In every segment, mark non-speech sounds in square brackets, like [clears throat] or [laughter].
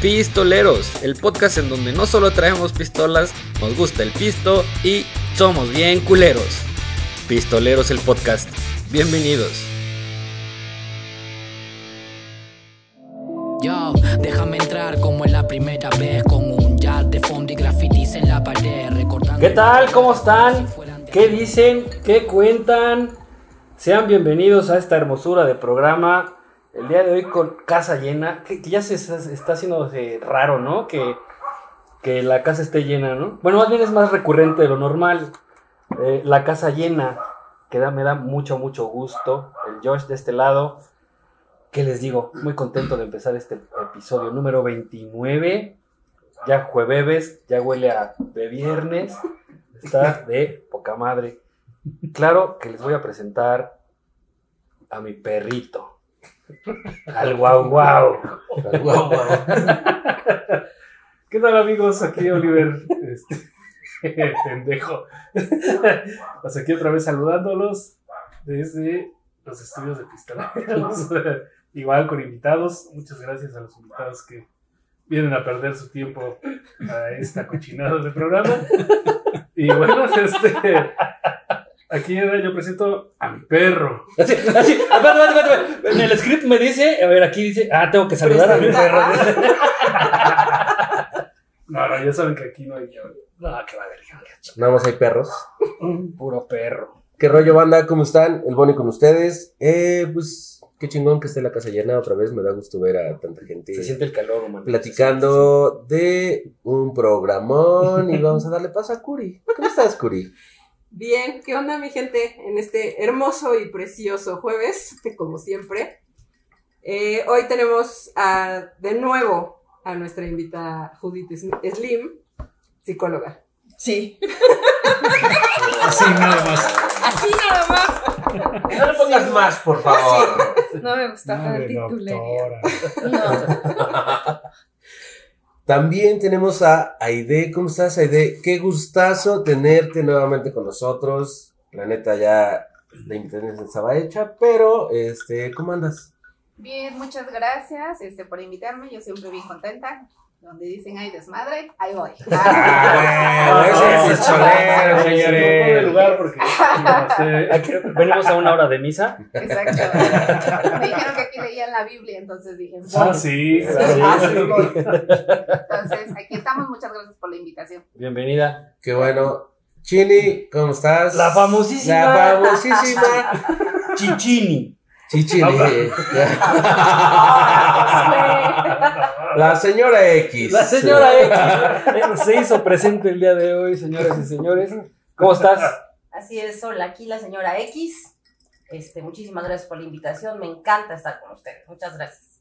Pistoleros, el podcast en donde no solo traemos pistolas, nos gusta el pisto y somos bien culeros. Pistoleros el podcast. Bienvenidos. Yo, déjame entrar como en la primera vez con un jazz de fondo y grafitis en la pared recordando ¿Qué tal? ¿Cómo están? ¿Qué dicen? ¿Qué cuentan? Sean bienvenidos a esta hermosura de programa. El día de hoy con casa llena, que, ya se está, haciendo eh, raro, ¿no? Que, que la casa esté llena, ¿no? Bueno, más bien es más recurrente de lo normal. Eh, la casa llena, que me da mucho, mucho gusto. El Josh de este lado. ¿Qué les digo? Muy contento de empezar este episodio número 29. Ya jueves, ya huele a de viernes. Está de poca madre. Claro que les voy a presentar a mi perrito. Al guau guau. Guau, guau. [laughs] ¿Qué tal amigos? Aquí Oliver, este, [laughs] pendejo. Pues aquí otra vez saludándolos desde los estudios de Pistoleros. [laughs] Igual con invitados. Muchas gracias a los invitados que vienen a perder su tiempo a esta cochinada de programa. Y bueno, este, aquí yo presento a mi perro. Así, así, espérate, espérate, espérate. En el script me dice, a ver, aquí dice, ah, tengo que saludar a mi perro. [laughs] No, no, ya saben que aquí no hay yo. No, que va a haber Nada más hay perros. Puro perro. ¿Qué rollo, banda? ¿Cómo están? El Bonnie con ustedes. Eh, pues, qué chingón que esté la casa llena otra vez. Me da gusto ver a tanta gente Se siente el calor, humano. platicando de un programón. Y vamos a darle paso a Curi. ¿Cómo estás, Curi? Bien, ¿qué onda mi gente? En este hermoso y precioso jueves, [laughs] como siempre. Eh, hoy tenemos a- de nuevo a nuestra invitada Judith Slim, psicóloga. Sí. Así nada más. Así nada más. No le pongas más, por favor. No me gusta Madre el titulería. No. También tenemos a Aide. ¿Cómo estás, Aide? Qué gustazo tenerte nuevamente con nosotros. La neta, ya la invitación estaba hecha, pero, este, ¿cómo andas? Bien, muchas gracias este, por invitarme. Yo siempre bien contenta. Donde dicen hay desmadre, ahí voy. Ah, ese es el cholero, No señores. lugar porque este, Aquí venimos a una hora de misa. Exacto. Me dijeron que aquí leían la Biblia, entonces dije, Ah, sí, Sí. claro. Ah, sí, voy. Entonces, aquí estamos. Muchas gracias por la invitación. Bienvenida. Qué bueno. Chini, ¿cómo estás? La famosísima. La famosísima Chichini. Chichini. La señora X. La señora X se hizo presente el día de hoy, señoras y señores. ¿Cómo estás? Así es, hola, aquí la señora X. Este, muchísimas gracias por la invitación. Me encanta estar con ustedes. Muchas gracias.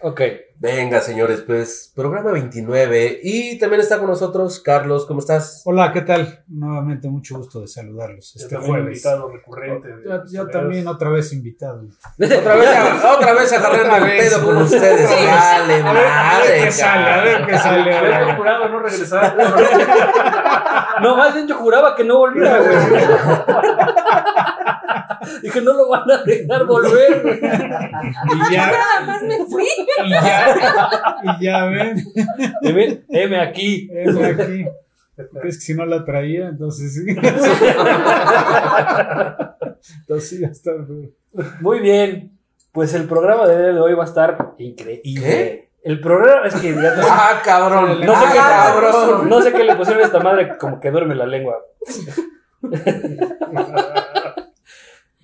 Ok. Venga, señores, pues programa 29. Y también está con nosotros Carlos, ¿cómo estás? Hola, ¿qué tal? Nuevamente mucho gusto de saludarlos Yo este jueves. invitado recurrente. de Yo, también otra vez invitado. [laughs] Otra vez, otra vez Otra el pedo con ustedes. Sí. Vale, A ver, a ver madre. qué sale, a ver qué sale. Yo ahora. procurado no regresar. [laughs] No, más bien yo juraba que no güey. Dije, no lo van a dejar volver. güey. Y ya, Nada más me fui. y ya, y ya ven, ven, heme aquí. es aquí. Es que si no la traía, entonces sí. Entonces sí, va a estar duro. Muy bien. Pues el programa de hoy va a estar increíble. ¿Qué? El programa es que ya te- Ah, cabrón. No sé ah, qué- cabrón. no sé qué le pusieron a esta madre, como que duerme la lengua. [laughs]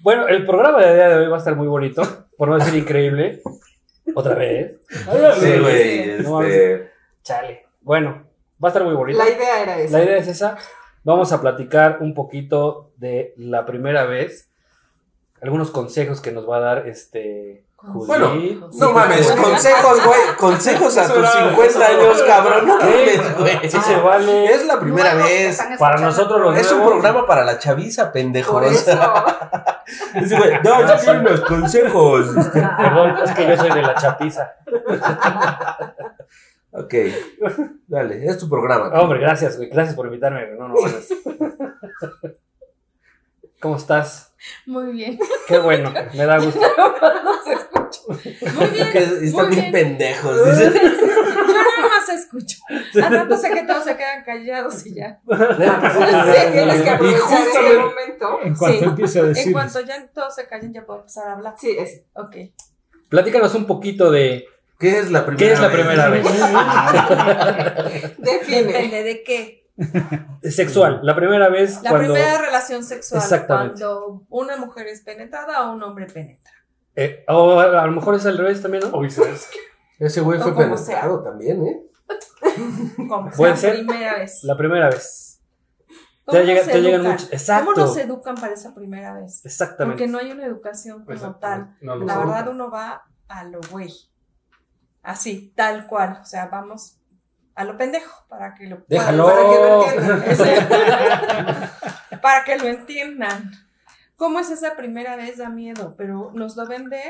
Bueno, el programa de día de hoy va a estar muy bonito, por no decir increíble. Otra vez. Sí, güey. No Este. Chale. Bueno, va a estar muy bonito. La idea era esa. La idea es esa. Vamos a platicar un poquito de la primera vez. Algunos consejos que nos va a dar este. Judith. Bueno, No mames, consejos, güey. Consejos a tus 50 años, cabrón. No mames, güey. Sí se vale. Es la primera Nuevos que vez. están Para escuchando. nosotros los Es un nuevos. programa para la chaviza, pendejos. Por eso. [laughs] Dice, güey, no, yo quiero unos consejos. Perdón, es que yo soy de la chapiza. Ok, dale, es tu programa. Hombre, gracias, güey. Gracias por invitarme, güey. No, no, mames. ¿Cómo estás? Muy bien. Qué bueno, me da gusto. No se escucha. Muy [laughs] bien. Que están muy bien bien. pendejos. dice. Al rato sé que todos se quedan callados y ya. [laughs] Sí, tienes que aprovechar ese momento. En cuanto Sí. empiece a decir. En cuanto ya todos se callen, ya puedo empezar a hablar. Sí, es. Ok. Platícanos un poquito de ¿Qué es la primera qué es la vez? primera vez. [laughs] Define. Depende de qué. [laughs] Sexual, la primera vez La cuando... primera relación sexual. Exactamente. Cuando una mujer es penetrada o un hombre penetra. eh, o a lo mejor es al revés también, ¿no? O viceversa. Ese güey fue como penetrado también, ¿eh? Como [laughs] Puede ser. primera vez. La primera vez. ¿Cómo Te, llega- nos te llegan. Exacto. ¿Cómo nos educan para esa primera vez? Exactamente. Porque no hay una educación como tal. No, no La verdad uno va a lo güey. Así, tal cual. O sea, vamos a lo pendejo para que lo Déjalo. para que lo entiendan. [laughs] para que lo entiendan. ¿Cómo es esa primera vez? Da miedo, pero nos lo vende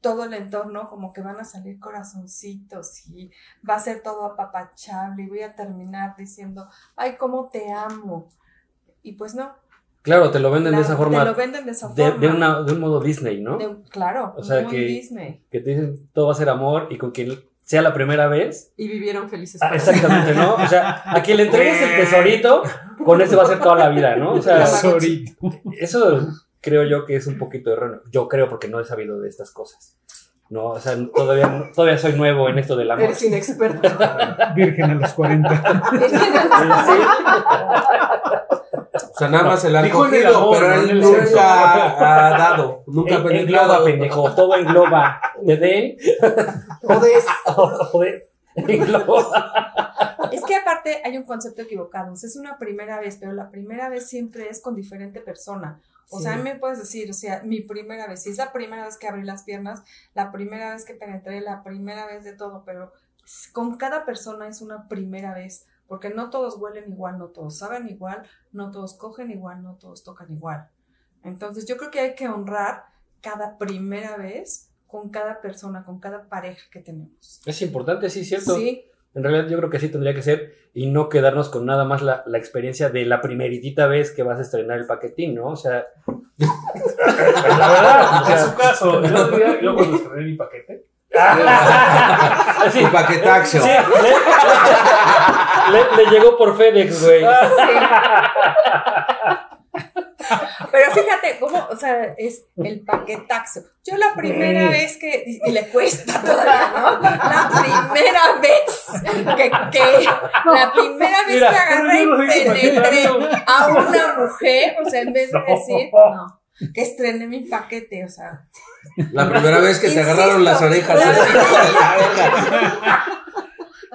todo el entorno como que van a salir corazoncitos y va a ser todo apapachable y voy a terminar diciendo, ay, cómo te amo. Y pues no. Claro, te lo venden de La- esa Te lo forma. venden de esa De, forma. de una, de un modo Disney, ¿no? De un- claro, O sea que- Disney. Que te dicen todo va a ser amor y con quien sea la primera vez. Y vivieron felices. Ah, exactamente, ¿no? O sea, a quien le entregues el tesorito, con ese va a ser toda la vida, ¿no? O sea, Tesorito. eso creo yo que es un poquito erróneo. Yo creo porque no he sabido de estas cosas. No, o sea, todavía, todavía soy nuevo en esto del amor. Eres inexperto. Virgen a los 40. [laughs] O sea, nada más se la han Dijo en el cogido, amor, pero no en él el nunca ha dado. Nunca ha En- penetrado. pendejo, todo engloba. ¿Te den? Jodes. [laughs] Joder, engloba. Es que aparte hay un concepto equivocado. O sea, es una primera vez, pero la primera vez siempre es con diferente persona. O sea, a mí me puedes decir, o sea, mi primera vez, si es la primera vez que abrí las piernas, la primera vez que penetré, la primera vez de todo, pero s- con cada persona es una primera vez, porque no todos huelen igual, no todos saben igual, no todos cogen igual, no todos tocan igual. Entonces, yo creo que hay que honrar cada primera vez con cada persona, con cada pareja que tenemos. Es importante, sí, cierto. Sí, En realidad yo creo que sí tendría que ser y no quedarnos con nada más la, la experiencia de la primeritita vez que vas a estrenar el paquetín, ¿no? O sea, [laughs] la verdad, o En sea, su caso, yo, [laughs] yo cuando estrené mi paquete, sí, Y paquetaxio. sí, le, le- le llegó por FedEx, güey. Pero fíjate cómo, o sea, es el paquetaxo. Yo la primera vez que, y le cuesta todavía, ¿no? La primera vez que, que la primera vez Mira, que agarré no y penetré paquetaxo. a una mujer, o sea, en vez de decir, no, que estrené mi paquete, o sea, La primera vez que te Insisto. agarraron las orejas. La-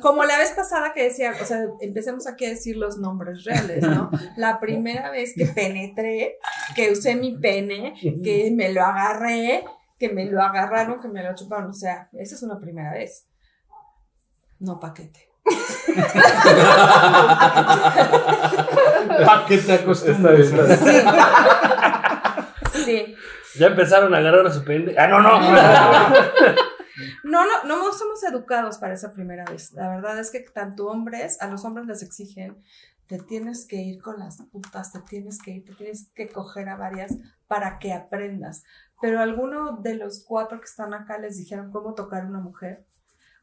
como la vez pasada que decía, o sea, empecemos aquí a decir los nombres reales, ¿no? La primera vez que penetré, que usé mi pene, que me lo agarré, que me lo agarraron, que me lo chuparon, o sea, esa es una primera vez. No paquete. ¿Para qué te acostumbras? Sí. Ya empezaron a agarrar a su pende. Ah, no, no. No, no, no somos educados para esa primera vez. La verdad es que tanto hombres, a los hombres les exigen, te tienes que ir con las putas, te tienes que ir, te tienes que coger a varias para que aprendas. Pero alguno de los cuatro que están acá les dijeron cómo tocar una mujer,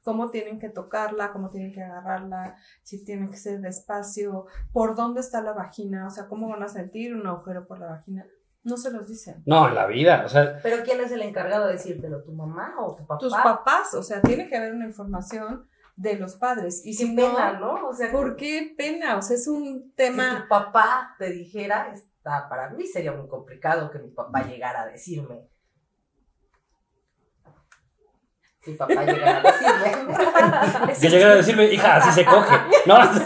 cómo tienen que tocarla, cómo tienen que agarrarla, si tienen que ser despacio, por dónde está la vagina, o sea, cómo van a sentir un agujero por la vagina. No se los dicen. No, en la vida. O sea, Pero ¿quién es el encargado de decírtelo? ¿Tu mamá o tu papá? tus papás, o sea, tiene que haber una información de los padres. Y si sin no, pena, ¿no? O sea, ¿por qué pena? O sea, es un si tema. tu papá te dijera, está, para mí sería muy complicado que mi papá llegara a decirme. Mi papá [laughs] llegara a decirme. que llegara a decirme, hija, así se coge. [laughs] No, Sí,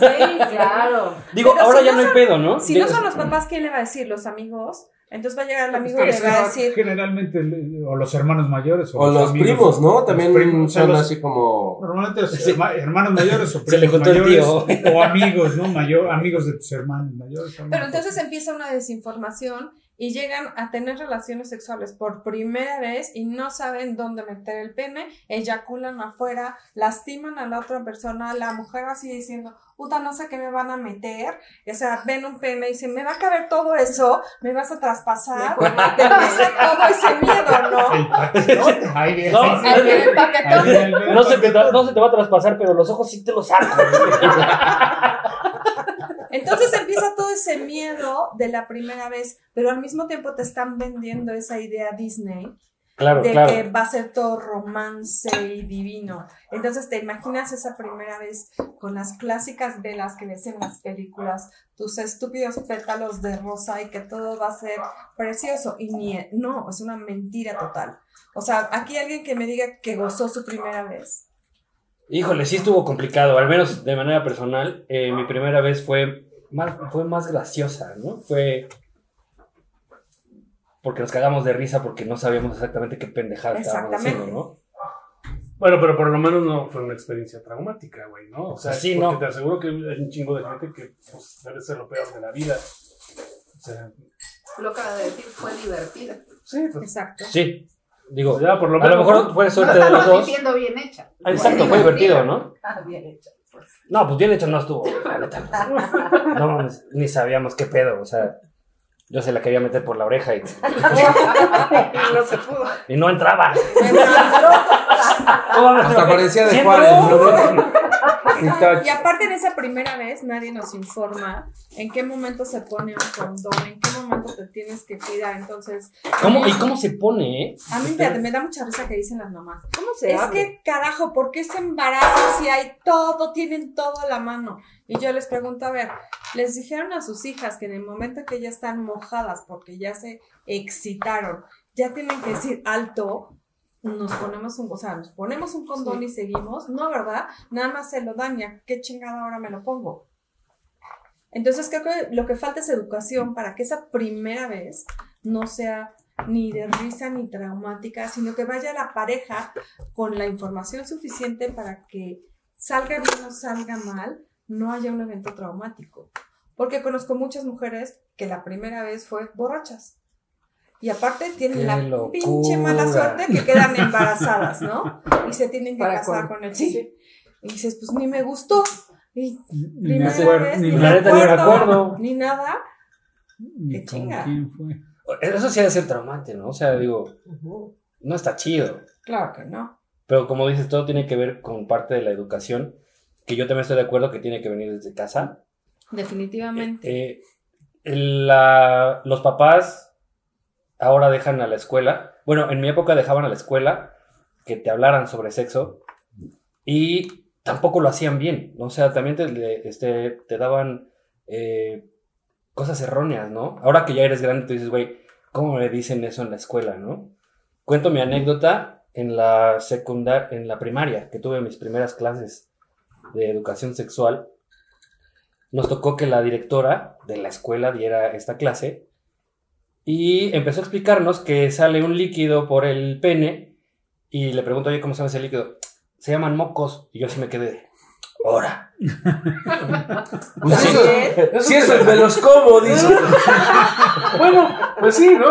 claro. digo, Pero ahora si ya no no hay pedo, ¿no? Si no son los papás, ¿quién le va a decir? ¿Los amigos? Entonces va a llegar el amigo y le va a decir. Generalmente, o los hermanos mayores. O los amigos. primos, ¿no? También primos, son los- así como. Normalmente los hermanos mayores o primos [laughs] Se le juntó el mayores tío. o amigos, ¿no? Mayor, amigos de tus hermanos mayores. Pero entonces empieza una desinformación y llegan a tener relaciones sexuales por primera vez y no saben dónde meter el pene, eyaculan afuera, lastiman a la otra persona, la mujer así diciendo, puta, no sé qué me van a meter, o sea, ven un pene y dicen, me va a caber todo eso, me vas a traspasar, te empieza todo ese miedo, ¿no? Ahí viene. No, Ahí viene el paquetón. Ahí viene el No se, te, paquetón. no se te va a traspasar, pero los ojos sí te los saco. [laughs] Entonces empieza todo ese miedo de la primera vez, pero al mismo tiempo te están vendiendo esa idea Disney Claro, de claro. que va a ser todo romance y divino. Entonces te imaginas esa primera vez con las clásicas velas que ves en las películas, tus estúpidos pétalos de rosa y que todo va a ser precioso. Y ni, no, es una mentira total. O sea, aquí alguien que me diga que gozó su primera vez. Híjole, sí estuvo complicado, al menos de manera personal. eh, mi primera vez fue más, fue más graciosa, ¿no? Fue porque nos cagamos de risa porque no sabíamos exactamente qué pendejada estábamos haciendo, ¿no? Bueno, pero por lo menos no fue una experiencia traumática, güey, ¿no? O sea, Sí, porque no. te aseguro que hay un chingo de gente que pues, debe ser lo peor de la vida. O sea, Lo que acaba de decir fue divertida. sí, pues Exacto. Sí, digo, ya por lo a menos. lo mejor fue No suerte de los dos. bien hecha. Ah, Exacto, fue divertido, ¿no? Ah, bien hecho. No, pues bien hecho no estuvo, [laughs] la neta. No, mames, ni sabíamos qué pedo, o sea, yo se la quería meter por la oreja y, [laughs] no se pudo. y no entraba. Hasta parecía de Juárez. [laughs] [laughs] Y aparte en esa primera vez nadie nos informa en qué momento se pone un condón, en qué momento te tienes que cuidar. Entonces, ¿Cómo, ¿Y cómo se pone, eh? a mí me, me da mucha risa que dicen las mamás. ¿Cómo se Es abre? que carajo, ¿por qué se embarazan si hay todo, tienen todo a la mano? Y yo les pregunto, a ver, les dijeron a sus hijas que en el momento que ya están mojadas porque ya se excitaron, ya tienen que decir alto, nos ponemos un, o sea, nos ponemos un condón y seguimos, no, ¿verdad? Nada más se lo daña, qué chingada ahora me lo pongo. Entonces creo que lo que falta es educación para que esa primera vez no sea ni de risa ni traumática, sino que vaya la pareja con la información suficiente para que salga bien o salga mal, no haya un evento traumático. Porque conozco muchas mujeres que la primera vez fue borrachas. Y aparte tienen ¡Qué la locura! pinche mala suerte que quedan embarazadas, ¿no? Y se tienen que ¿Para casar cuándo? con el sí. Y dices, pues ni me gustó. Y Ni me acuerdo, ni ni me ni me acuerdo, acuerdo. ni nada. ni Qué con chinga. quién fue. Eso sí ha de ser traumante, ¿no? O sea, digo, no está chido. Claro que no. Pero como dices, todo tiene que ver con parte de la educación, que yo también estoy de acuerdo que tiene que venir desde casa. Definitivamente. Eh, la- los papás ahora dejan a la escuela, bueno, en mi época dejaban a la escuela que te hablaran sobre sexo y tampoco lo hacían bien. O sea, también te, este, te daban eh, cosas erróneas, ¿no? Ahora que ya eres grande, tú dices, güey, ¿cómo me dicen eso en la escuela, no? Cuento mi anécdota en la secundaria, en la primaria, que tuve mis primeras clases de educación sexual nos tocó que la directora de la escuela diera esta clase y empezó a explicarnos que sale un líquido por el pene y le pregunto, oye, ¿cómo se llama ese líquido? Se llaman mocos y yo sí me quedé, ¡hora! [laughs] Pues sí, eso, eso me los como, dice. [laughs] Bueno, pues sí, ¿no?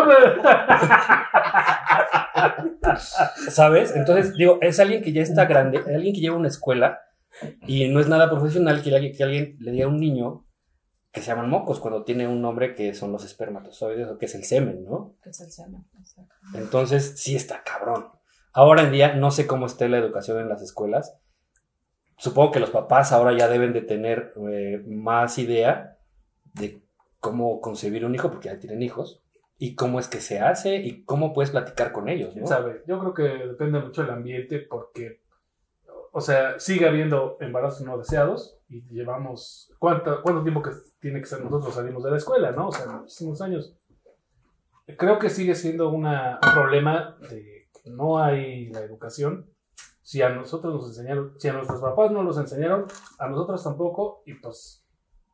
¿Sabes? Entonces, digo, es alguien que ya está grande, es alguien que lleva una escuela y no es nada profesional que alguien, que alguien le diga a un niño que se llaman mocos cuando tiene un nombre que son los espermatozoides o que es el semen, ¿no? Que es el semen, exacto. Entonces, sí está cabrón. Ahora en día no sé cómo esté la educación en las escuelas. Supongo que los papás ahora ya deben de tener eh, más idea de cómo concebir un hijo, porque ya tienen hijos, y cómo es que se hace y cómo puedes platicar con ellos, ¿no? ¿Quién sabe? Yo creo que depende mucho del ambiente porque, o sea, sigue habiendo embarazos no deseados y llevamos, ¿cuánto, cuánto tiempo que tiene que ser nosotros salimos de la escuela, ¿no? O sea, muchísimos años. Creo que sigue siendo una, un problema de que no hay la educación. Si a nosotros nos enseñaron, si a nuestros papás no los enseñaron, a nosotros tampoco, y pues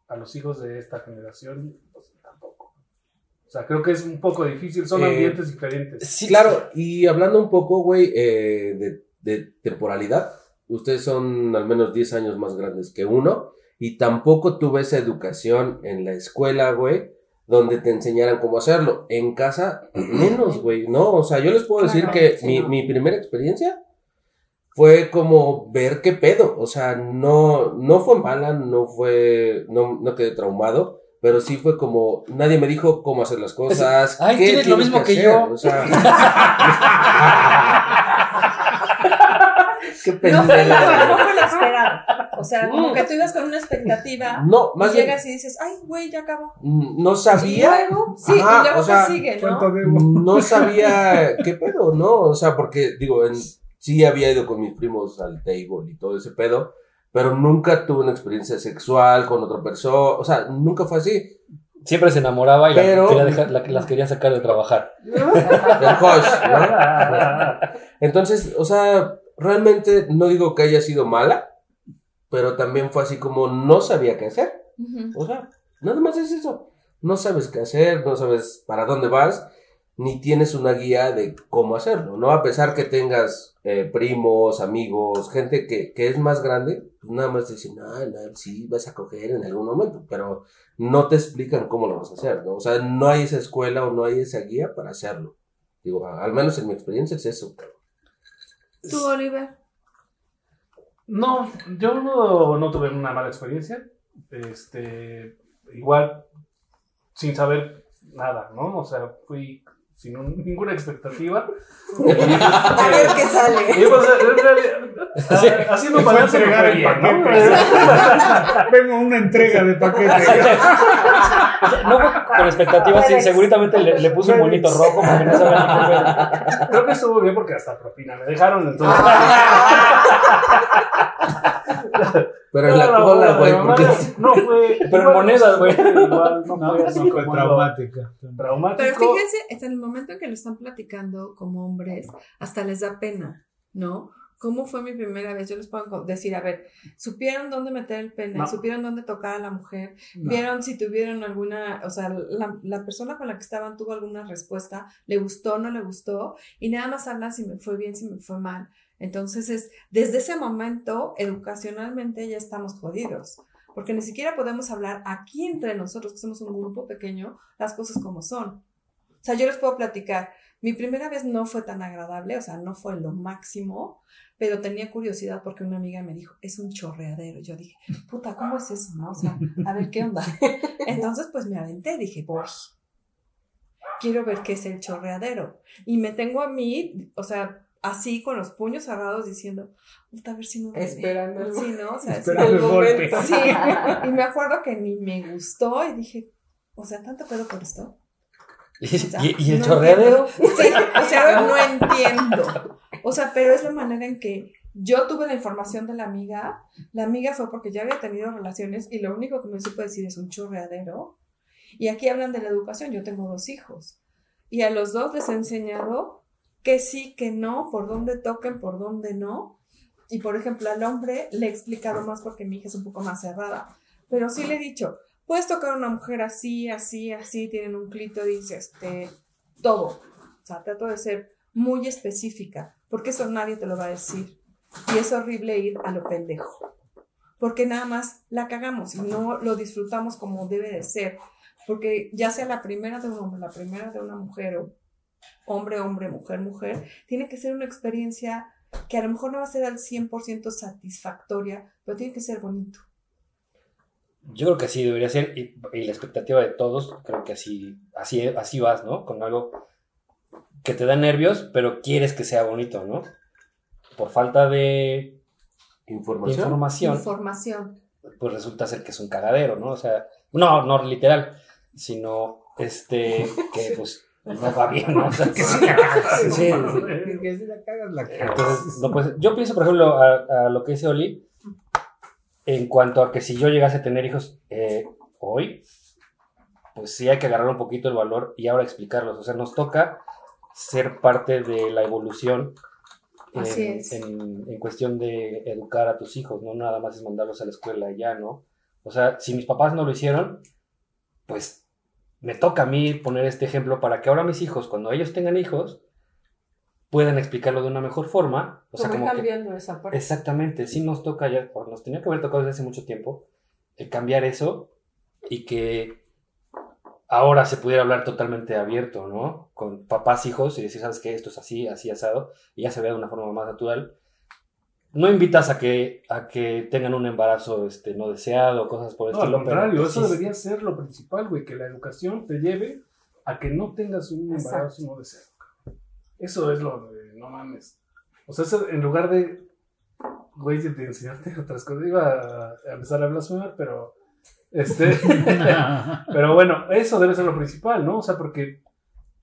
a los hijos de esta generación, pues tampoco. O sea, creo que es un poco difícil, son Eh, ambientes diferentes. Sí, Claro, y hablando un poco, güey, eh, de, de temporalidad, ustedes son al menos 10 años más grandes que uno, y tampoco tuve esa educación en la escuela, güey, donde te enseñaran cómo hacerlo. En casa, [clears throat] menos, güey, ¿no? O sea, yo les puedo decir Claro, que sí, mi, no. mi primera experiencia fue como ver qué pedo. O sea, no, no fue mala, no fue, no, no quedé traumado. Pero sí fue como, nadie me dijo cómo hacer las cosas. Ay, qué tienes lo mismo que hacer, yo. O sea, [laughs] qué No fue, la, no fue la esperada. O sea, como que tú ibas con una expectativa No, y más bien, llegas y dices, ay, güey, ya acabó. no ¿Y sabía. luego? Sí, Ajá, y luego o sea, sigue, ¿Cuánto ¿no? debo? no sabía qué pedo, ¿no? O sea, porque, digo, en- sí había ido con mis primos al table y todo ese pedo, pero nunca tuve una experiencia sexual con otra persona, o sea, nunca fue así. Siempre se enamoraba y la- Pero- quería dejar- la- las quería sacar de trabajar. El hush, ¿no? Entonces, o sea, realmente no digo que haya sido mala, pero también fue así como no sabía qué hacer. O sea, nada más es eso. No sabes qué hacer, no sabes para dónde vas, ni tienes una guía de cómo hacerlo, ¿no? A pesar que tengas eh, primos, amigos, gente que, que es más grande, pues nada más te dicen, ah, no, sí, vas a coger en algún momento, pero no te explican cómo lo vas a hacer, ¿no? O sea, no hay esa escuela o no hay esa guía para hacerlo. Digo, al menos en mi experiencia es eso. cabrón. Tú, Oliver. No, yo no, no tuve una mala experiencia. Este, igual, sin saber nada, ¿no? O sea, fui sin un- ninguna expectativa. [laughs] A ver qué sale. Y pues, en realidad, [laughs] haciendo Te fue a balance me entregar fue el bien, ¿no? paquete. [laughs] Vengo a una entrega de paquete. No fue con expectativas, sí, seguramente le, le puso un bonito rojo porque no sabía ni qué pedo. Creo que estuvo bien porque hasta propina me dejaron, entonces. Pero en la cola, güey, no, porque... No fue. Pero en igual, monedas, güey. Igual no No, fue así no fue traumática. Traumático. Pero fíjense, hasta el momento en que lo están platicando como hombres, hasta les da pena, ¿no? ¿Cómo fue mi primera vez? Yo les puedo decir, a ver, ¿supieron dónde meter el pene? No. ¿Supieron dónde tocar a la mujer? No. ¿Vieron si tuvieron alguna, o sea, la, la persona con la que estaban tuvo alguna respuesta? ¿Le gustó, no le gustó? Y nada más hablan si me fue bien, si me fue mal. Entonces es, desde ese momento, educacionalmente ya estamos jodidos. Porque ni siquiera podemos hablar aquí entre nosotros, que somos un grupo pequeño, las cosas como son. O sea, yo les puedo platicar. Mi primera vez no fue tan agradable, o sea, no fue lo máximo, pero tenía curiosidad porque una amiga me dijo, es un chorreadero. Yo dije, puta, ¿cómo es eso? No? O sea, a ver qué onda. [laughs] Entonces, pues me aventé, dije, voy. Quiero ver qué es el chorreadero. Y me tengo a mí, o sea, así con los puños cerrados diciendo, puta, a ver si no. duele". Esperando el- Sí, ¿no? O sea. Esperando el golpe. Sí, [laughs] y me acuerdo que ni me gustó y dije, o sea, tanto pedo por esto. [laughs] Y, O sea, y- y el no chorreadero. entiendo. Sí, o sea, no entiendo. O sea, pero es la manera en que yo tuve la información de la amiga. La amiga fue porque ya había tenido relaciones y lo único que me supo decir es un chorreadero. Y aquí hablan de la educación. Yo tengo dos hijos. Y a los dos les he enseñado que sí, que no, por dónde toquen, por dónde no. Y por ejemplo, al hombre le he explicado más porque mi hija es un poco más cerrada. Pero sí le he dicho, puedes tocar a una mujer así, así, así, tienen un clítoris, este, todo. O sea, trato de ser muy específica, porque eso nadie te lo va a decir. Y es horrible ir a lo pendejo. Porque nada más la cagamos y no lo disfrutamos como debe de ser. Porque ya sea la primera de un hombre, la primera de una mujer, o hombre, hombre, mujer, mujer, tiene que ser una experiencia que a lo mejor no va a ser al 100% satisfactoria, pero tiene que ser bonito. Yo creo que así debería ser, y, y la expectativa de todos, creo que así, así, así vas, ¿no? Con algo que te da nervios, pero quieres que sea bonito, ¿no? Por falta de Información. información, Información. pues resulta ser que es un cagadero, ¿no? O sea, no, no literal, sino este, que [laughs] pues no va bien, ¿no? O sea, que sí la cagas. Sí, sí. Que si la cagas, la cagas. Entonces, no, pues, yo pienso, por ejemplo, a, a lo que dice Oli, en cuanto a que si yo llegase a tener hijos eh, hoy, pues sí hay que agarrar un poquito el valor y ahora explicarlos. O sea, nos toca ser parte de la evolución en, Así es. en- en cuestión de educar a tus hijos, no nada más es mandarlos a la escuela y ya, ¿no? O sea, si mis papás no lo hicieron, pues me toca a mí poner este ejemplo para que ahora mis hijos, cuando ellos tengan hijos, puedan explicarlo de una mejor forma. O sea, ¿Cómo como que, cambiando esa parte? Exactamente, sí nos toca ya, o nos tenía que haber tocado desde hace mucho tiempo, el cambiar eso y que ahora se pudiera hablar totalmente abierto, ¿no? Con papás, hijos y decir, ¿sabes qué? Esto es así, así asado, y ya se vea de una forma más natural. No invitas a que, a que tengan un embarazo este, no deseado, cosas por el No, al estilo. pero contrario, eso sí- debería ser lo principal, güey, que la educación te lleve a que no tengas un Exacto. embarazo no deseado. Eso es lo de, no mames. O sea, eso, en lugar de, güey, de, enseñarte otras cosas, iba a, a empezar a blasfemar, pero, este, [laughs] pero bueno, eso debe ser lo principal, ¿no? O sea, porque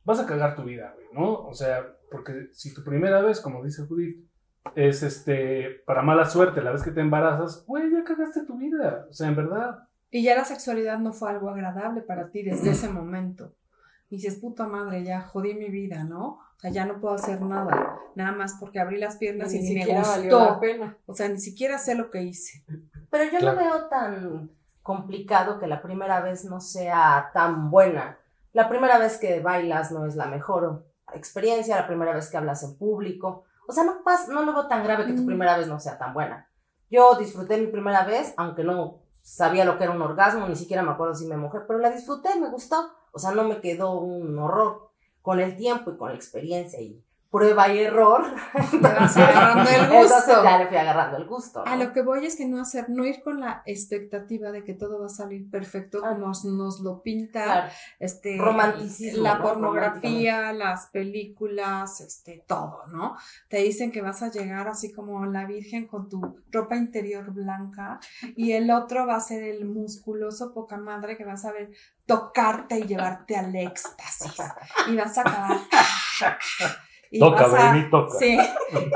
vas a cagar tu vida, güey, ¿no? O sea, porque si tu primera vez, como dice Judith, es este, para mala suerte, la vez que te embarazas, güey, ya cagaste tu vida. O sea, en verdad. Y ya la sexualidad no fue algo agradable para ti desde ese momento. Y dices, puta madre, ya jodí mi vida, ¿no? O sea, ya no puedo hacer nada. Nada más porque abrí las piernas y Ni ni me siquiera valió la gustó. pena. O sea, ni siquiera sé lo que hice. Pero yo Claro. no veo tan complicado que la primera vez no sea tan buena. La primera vez que bailas no es la mejor experiencia, la primera vez que hablas en público. O sea, no, pas- no lo veo tan grave que tu Mm. primera vez no sea tan buena. Yo disfruté mi primera vez, aunque no sabía lo que era un orgasmo, ni siquiera me acuerdo si me mojé, pero la disfruté, me gustó. O sea, no me quedó un horror. Con el tiempo y con la experiencia y prueba y error, [laughs] Te vas agarrando el entonces gusto. ya le fui agarrando el gusto. A lo que voy es que no hacer, no ir con la expectativa de que todo va a salir perfecto Ah. como nos, nos lo pinta Claro. este Romanticismo, la ¿no? pornografía, las películas, este todo, ¿no? Te dicen que vas a llegar así como la virgen con tu ropa interior blanca y el otro va a ser el musculoso poca madre que vas a ver tocarte y llevarte al éxtasis y vas a acabar [laughs] y Toca, a- baby, toca. Sí,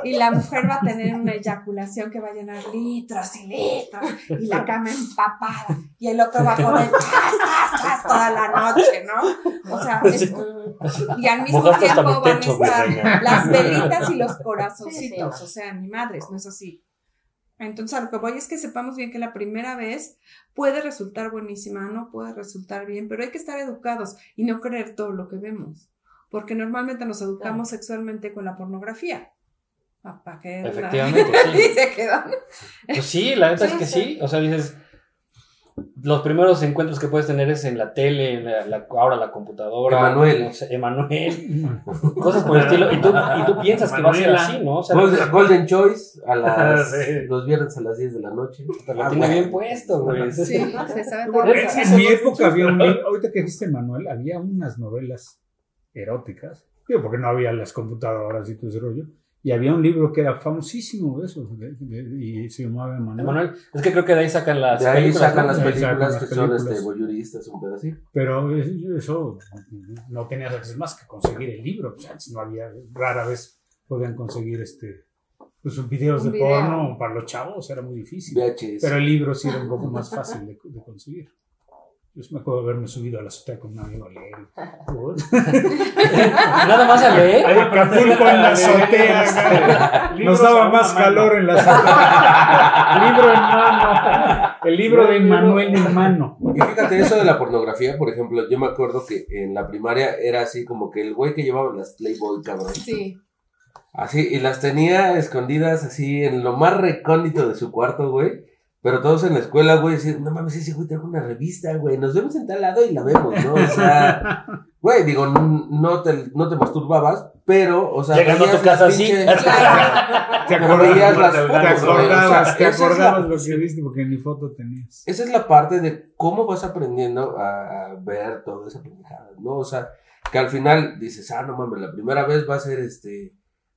y la mujer va a tener una eyaculación que va a llenar litros y litros y la cama empapada y el otro va a poner [laughs] tras, tras, tras toda la noche, ¿no? O sea, es- y al mismo Mojaste tiempo van a estar las velitas y los Sí, corazoncitos, sí. o sea, ni madres, no es así. Entonces, a lo que voy es que sepamos bien que la primera vez puede resultar buenísima, no puede resultar bien, pero hay que estar educados y no creer todo lo que vemos, porque normalmente nos educamos sexualmente con la pornografía. ¿Para qué? Efectivamente, [laughs] y sí. se quedan. Pues sí, la neta Sí, es que sí. sí. O sea, dices, los primeros encuentros que puedes tener es en la tele, en la, la- ahora la computadora. Emanuel. no sé, Emanuel. Cosas por el estilo. Y tú, y tú piensas que va a ser así, ¿no? O sea, Golden, Golden Choice a las, [laughs] Sí. los viernes a las 10 de la noche. te lo Ah, tiene bueno. bien puesto, güey. Sí, se sabe todo. En, en mi época había un ahorita que dijiste Manuel, había unas novelas eróticas, digo, porque no había las computadoras y todo ese rollo, y había un libro que era famosísimo de eso, de- de- y se llamaba Manuel. Emanuel, es que creo que de ahí sacan las De ahí películas, sacan ¿no? las películas las que son este, voyeuristas, un pedacito. Pero es- eso no tenías acceso más que conseguir el libro, pues antes no había, rara vez podían conseguir este, pues videos Un de video. porno para los chavos, era muy difícil. VHS. Pero el libro sí era un poco más fácil de, de conseguir. Yo me acuerdo de haberme subido a la azotea con un amigo a leer. [laughs] Nada más a leer. Ahí Acapulco en la azotea. Nos daba más calor en la azotea. libro en mano. El libro de Manuel en mano. Y fíjate, eso de la pornografía, por ejemplo, yo me acuerdo que en la primaria era así como que el güey que llevaba las Playboy, cabrón. Sí. Así, y las tenía escondidas así en lo más recóndito de su cuarto, güey. Pero todos en la escuela, güey, decían, no mames, ese güey trajo una revista, güey, nos vemos en tal lado y la vemos, ¿no? O sea, [laughs] güey, digo, n- no te, no te masturbabas, pero, o sea, Llegando a tu casa así. [laughs] Te veías las fotos, güey, o sea, acordabas, te acordabas lo que viste porque ni foto tenías. Esa es la parte de cómo vas aprendiendo a, a ver toda esa pendejada, ¿no? O sea, que al final dices, ah, no mames, la primera vez va a ser este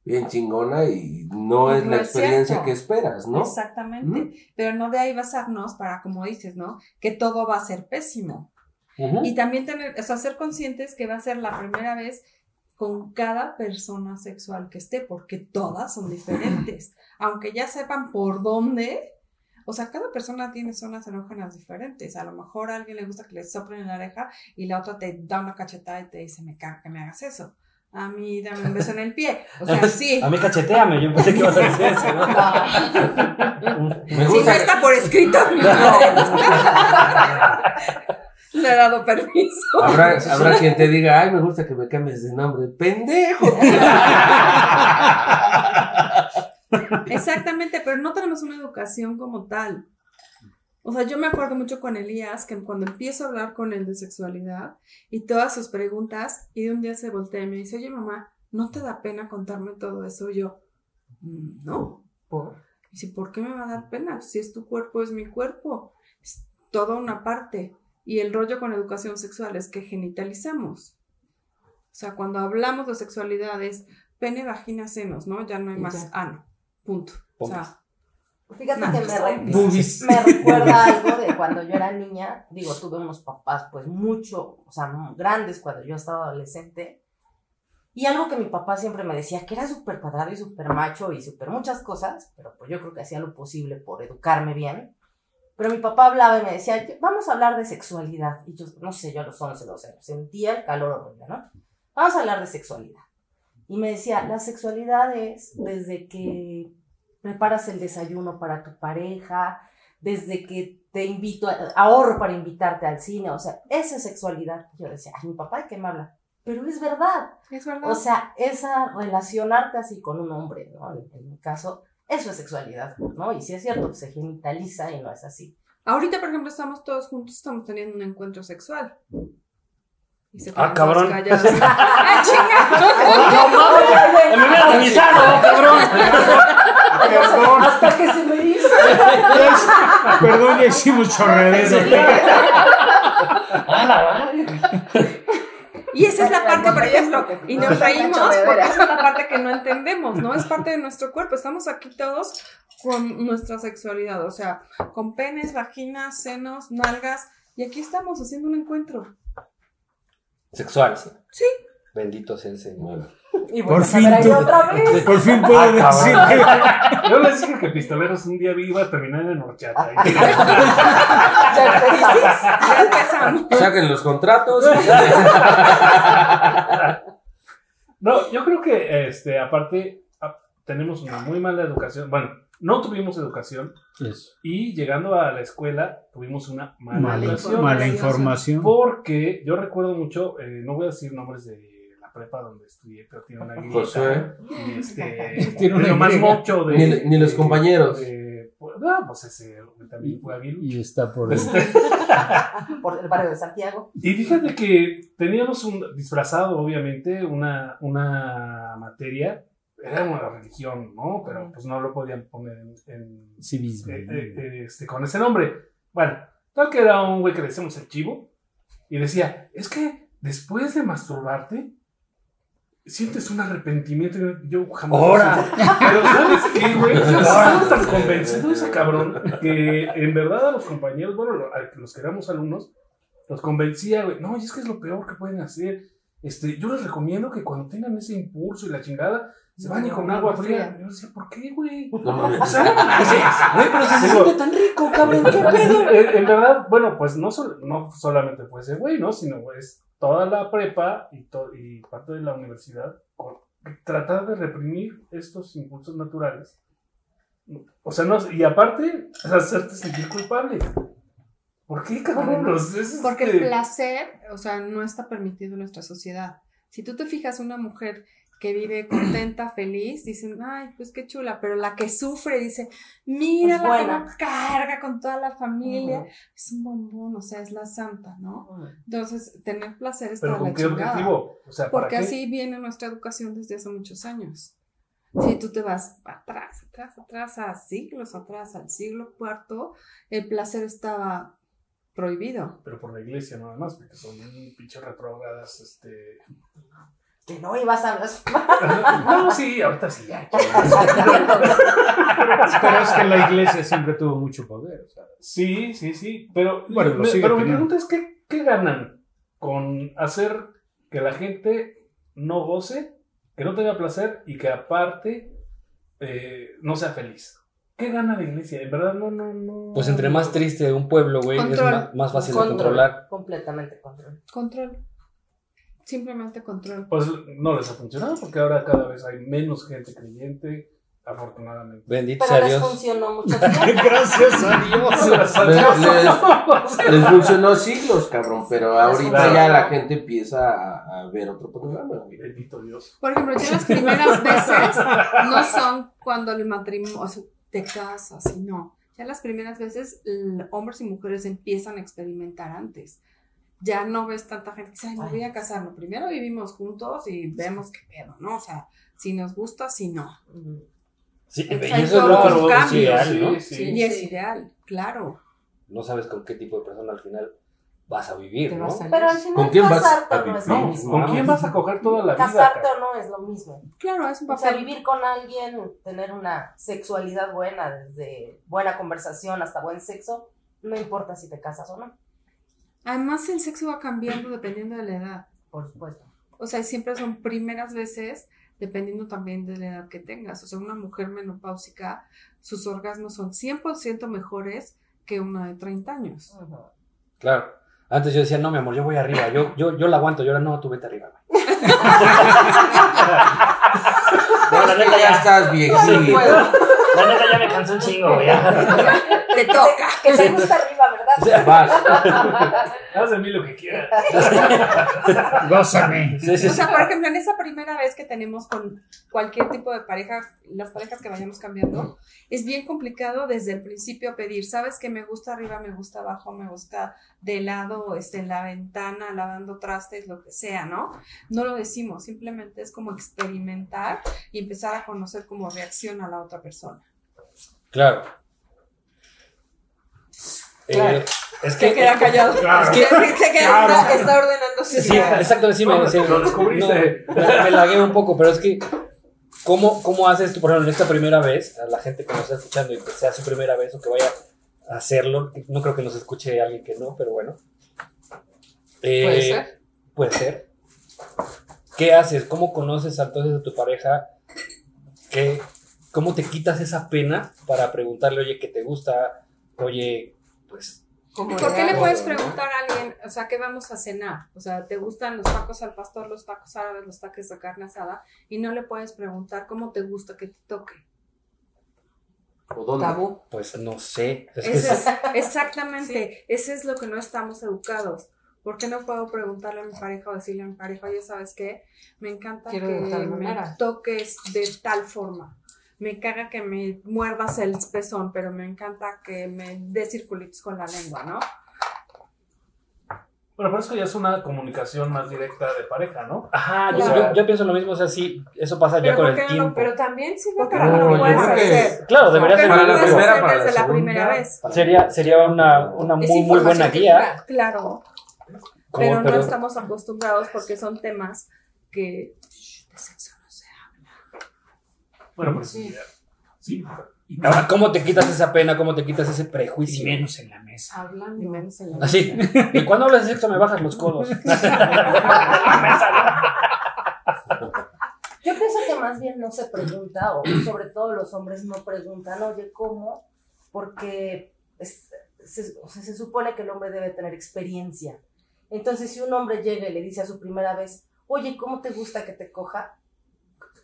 bien chingona y no es No la es experiencia cierto. que esperas, ¿no? Exactamente. Pero no de ahí basarnos para, como dices, ¿no? Que todo va a ser pésimo. Y también tener, o sea, ser conscientes que va a ser la primera vez con cada persona sexual que esté, porque todas son diferentes. Aunque ya sepan por dónde, o sea, cada persona tiene zonas erógenas diferentes. A lo mejor a alguien le gusta que le soplen en la oreja y la otra te da una cachetada y te dice, me caga que me hagas eso. A mí dame un beso en el pie. O sea, [laughs] sí. A mí cacheteame, yo pensé que ibas a decir eso, ¿no? Me Si no está por escrito, [laughs] le he dado permiso. habrá, habrá quien te diga, ay, me gusta que me cambies de nombre, pendejo. Exactamente, pero no tenemos una educación como tal. O sea, yo me acuerdo mucho con Elías que cuando empiezo a hablar con él de sexualidad y todas sus preguntas, y de un día se voltea y me dice, oye mamá, ¿no te da pena contarme todo eso? Y yo, "Mm, no. Por- Y dice, ¿por qué me va a dar pena? Si es tu cuerpo, es mi cuerpo. Es toda una parte. Y el rollo con educación sexual es que genitalizamos. O sea, cuando hablamos de sexualidad es pene, vagina, senos, ¿no? Ya no hay más ano. Punto. O sea, Fíjate No, que me, re- Boobies. me recuerda algo de cuando yo era niña. Digo, tuve unos papás, pues mucho, o sea, grandes cuando yo estaba adolescente. Y algo que mi papá siempre me decía, que era súper cuadrado y súper macho y súper muchas cosas, pero pues yo creo que hacía lo posible por educarme bien. Pero mi papá hablaba y me decía, vamos a hablar de sexualidad. Y yo, no sé, yo a los 11, 12 años, sentía el calor horrible, ¿no? Vamos a hablar de sexualidad. Y me decía, la sexualidad es desde que preparas el desayuno para tu pareja, desde que te invito, a- ahorro para invitarte al cine, o sea, esa es sexualidad. Yo decía, ay, mi papá, ¿de qué me habla? Pero es verdad. es verdad. O sea, esa relacionarte así con un hombre, ¿no? En, en mi caso, eso es sexualidad, ¿no? Y sí es cierto, se genitaliza y no es así. Ahorita, por ejemplo, estamos todos juntos, estamos teniendo un encuentro sexual. Y se Ah, cabrón. callados. ¡Ah, chinga! ¡Me hubiera avisado, cabrón! Perdón, Hasta que se me hizo. perdón, ya hicimos chorreadero. Y esa es la parte, por ejemplo, y no, nos reímos porque esa es la parte que no entendemos, ¿no? Es parte de nuestro cuerpo. Estamos aquí todos con nuestra sexualidad, o sea, con penes, vaginas, senos, nalgas, y aquí estamos haciendo un encuentro. Sexual. Sí. Bendito sea el Señor. Y Por fin tú- otra vez. Por fin puedo Ah, decir. [laughs] Yo les dije que Pistoleros un día iba a terminar en horchata. [laughs] Y- Ya empezamos. Saquen los contratos. [laughs] No, yo creo que, este, aparte, tenemos una muy mala educación. Bueno, no tuvimos educación Eso. y llegando a la escuela tuvimos una mala, Mala, educación. mala información. Porque yo recuerdo mucho, eh, no voy a decir nombres de prepa donde estudié, pero tiene una guita. José. Y este, [laughs] Tiene una más mocho de. Ni- ni los de- compañeros. de- pues, no, pues ese también fue hábil. Y está por. Este, [laughs] Por el barrio de Santiago. Y fíjate que teníamos un disfrazado, obviamente, una, una materia, era una religión, ¿no? Pero pues no lo podían poner en, en- Civismo. eh, eh, eh, este, con ese nombre. Bueno, tal que era un güey que le decíamos el chivo, y decía, es que después de masturbarte, sientes un arrepentimiento. Yo jamás. ¡Ahora! Pero ¿sabes qué, güey? Yo estaba tan convencido de ese cabrón que en verdad a los compañeros, bueno, a los que éramos alumnos, los convencía, güey. No, y es que es lo peor que pueden hacer. Este, yo les recomiendo que cuando tengan ese impulso y la chingada, se bañen con agua fría. Yo decía, ¿por qué, güey? No. O sea, Güey, pero si se siente tan rico, cabrón, qué pedo. [laughs] en, en verdad, bueno, pues no, sol- no solamente fue ese güey, ¿no? Sino es toda la prepa y, to- y parte de la universidad con- tratar de reprimir estos impulsos naturales. O sea, no, y aparte, hacerte sentir culpable. ¿Por qué, cabrón? Porque el este- placer, o sea, no está permitido en nuestra sociedad. Si tú te fijas una mujer que vive [clears throat] contenta, feliz, dicen, ay, pues qué chula, pero la que sufre dice, mira Es la buena. que carga con toda la familia, es un bombón, o sea, es la santa, ¿no? Entonces, tener placer es ¿Pero para la qué chingada. objetivo? O sea, ¿para Porque qué? así viene nuestra educación desde hace muchos años. Si tú te vas atrás, atrás, atrás, a siglos atrás, al siglo IV, el placer estaba prohibido. Pero por la iglesia nada más, porque son pinches retrógradas, este... Que no ibas a hablar. [laughs] No, sí, ahorita sí, ya. Pero es que la iglesia siempre tuvo mucho poder. o sea, Sí, sí, sí, pero, Bueno, me, pero mi pregunta es, ¿qué, ¿qué ganan con hacer que la gente no goce, que no tenga placer y que aparte eh, no sea feliz? ¿Qué gana la iglesia? En verdad no, no, no. Pues entre más triste un pueblo, güey, es más fácil de Control. controlar. Completamente control. Control. Simplemente control. Pues no les ha funcionado porque ahora cada vez hay menos gente creyente, afortunadamente. Bendito Pero sea les Dios. funcionó [laughs] mucho tiempo. Gracias a Dios. Les, les- les funcionó siglos, cabrón, pero ahorita Claro. ya la gente empieza a, a ver otro programa. Bendito Dios. Por ejemplo, ya las primeras [laughs] veces no son cuando el matrimonio, o sea, te casas no. Ya las primeras veces, hombres y mujeres empiezan a experimentar antes. Ya no ves tanta gente que dice, ay, me voy a casar. No, primero vivimos juntos y vemos qué pedo, ¿no? O sea, si nos gusta, si no. Sí, y Hay eso es que es ideal, ¿no? sí, sí. y es ideal, claro. No sabes con qué tipo de persona al final vas a vivir, ¿no? vas a. Pero al final ¿Con quién vas casarte a no es vivir? lo No, mismo. ¿Con quién vas a coger toda la vida? Casarte o no es lo mismo. Claro, es un O sea, papel. vivir con alguien, tener una sexualidad buena, desde buena conversación hasta buen sexo, no importa si te casas o no, Además, el sexo va cambiando dependiendo de la edad. por supuesto. O sea, siempre son primeras veces dependiendo también de la edad que tengas. O sea, una mujer menopáusica, sus orgasmos son 100% mejores que una de 30 años. Claro. Antes yo decía, no, mi amor, yo voy arriba, yo, yo, yo la aguanto, yo ahora no, tú vete arriba. güey". [laughs] No, la neta ya estás viejito. La neta ya me cansó un chingo, ya. [laughs] ¡Te toca! Que te gusta arriba. [laughs] Vas. Haz de mí lo que quieras. [laughs] Gózame. Sí, sí, O sea, por ejemplo, en esa primera vez que tenemos con cualquier tipo de pareja, las parejas que vayamos cambiando, es bien complicado desde el principio pedir, ¿sabes que me gusta arriba, me gusta abajo, me gusta de lado, este, en la ventana, lavando trastes, lo que sea, ¿no? No lo decimos, simplemente es como experimentar y empezar a conocer cómo reacciona la otra persona. Claro. Claro. Eh, es Se que. queda callado. Claro. Es [laughs] que- se queda- Está, está ordenando su Sí, exacto, sí, me, sí, Lo descubriste. no, me, me lagué un poco, pero es que, ¿cómo, ¿cómo haces tú, por ejemplo, en esta primera vez, a la gente que nos está escuchando y que sea su primera vez o que vaya a hacerlo? No creo que nos escuche alguien que no, pero bueno. Eh, Puede ser. Puede ser. ¿Qué haces? ¿Cómo conoces entonces a tu pareja? ¿Qué, ¿Cómo te quitas esa pena para preguntarle, oye, ¿qué te gusta? Oye, pues ¿Por qué le puedes preguntar a alguien, o sea, qué vamos a cenar? O sea, ¿te gustan los tacos al pastor, los tacos árabes, los tacos de carne asada? Y no le puedes preguntar cómo te gusta que te toque. ¿O dónde? Tabú. Pues no sé. Es que Ese es- [laughs] exactamente, ese es lo que no estamos educados. ¿Por qué no puedo preguntarle a mi pareja o decirle a mi pareja, oye, ¿sabes qué? Me encanta Quiero que me manera". toques de tal forma. Me caga que me muerdas el pezón, pero me encanta que me des circulitos con la lengua, ¿no? Bueno, pero eso ya es una comunicación más directa de pareja, ¿no? Ajá, yo, Claro. yo- yo pienso lo mismo, o sea, sí, eso pasa ya con ¿por el no? tiempo. Pero también sirve para no lo puedes hacer. Claro, debería ser Para la primera, para la desde la segunda. primera vez. Sería, sería una, una muy, muy buena guía. Claro, pero, pero- no estamos acostumbrados porque son temas que shh, de sexo. Bueno, pues Sí. sí. ¿cómo te quitas esa pena? ¿Cómo te quitas ese Y prejuicio? menos en la mesa. Hablando. Ni menos en la Así. Y cuando hablas de sexo me bajas los codos. [laughs] Yo pienso que más bien no se pregunta, o sobre todo los hombres no preguntan, oye, ¿cómo? Porque es- se, o sea, se supone que el hombre debe tener experiencia. Entonces, si un hombre llega y le dice a su primera vez, oye, ¿cómo te gusta que te coja?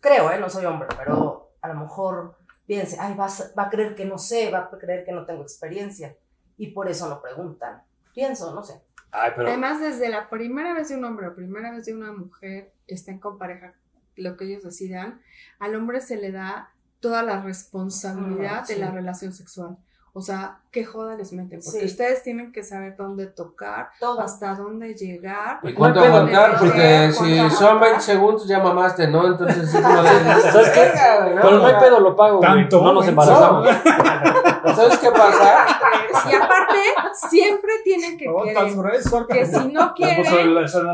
Creo, ¿eh? No soy hombre, pero a lo mejor piense, ay, vas- va a creer que no sé, va a creer que no tengo experiencia. Y por eso no preguntan. Pienso, no sé. Ay, pero. Además, desde la primera vez de un hombre o primera vez de una mujer que estén con pareja, lo que ellos decidan, al hombre se le da toda la responsabilidad Mm, de sí. la relación sexual. O sea, qué joda les meten, porque Sí. ustedes tienen que saber dónde tocar, Todo. hasta dónde llegar. ¿Y cuánto No aguantar? no Porque si son aguantar. 20 segundos ya mamaste, ¿no? Entonces sí [laughs] de... ¿Sabes qué? Pero no hay pedo, lo pago. güey. No nos embarazamos. [laughs] ¿Sabes qué pasa? Y aparte, siempre tienen que Oh, querer. grueso. Porque si no quieren,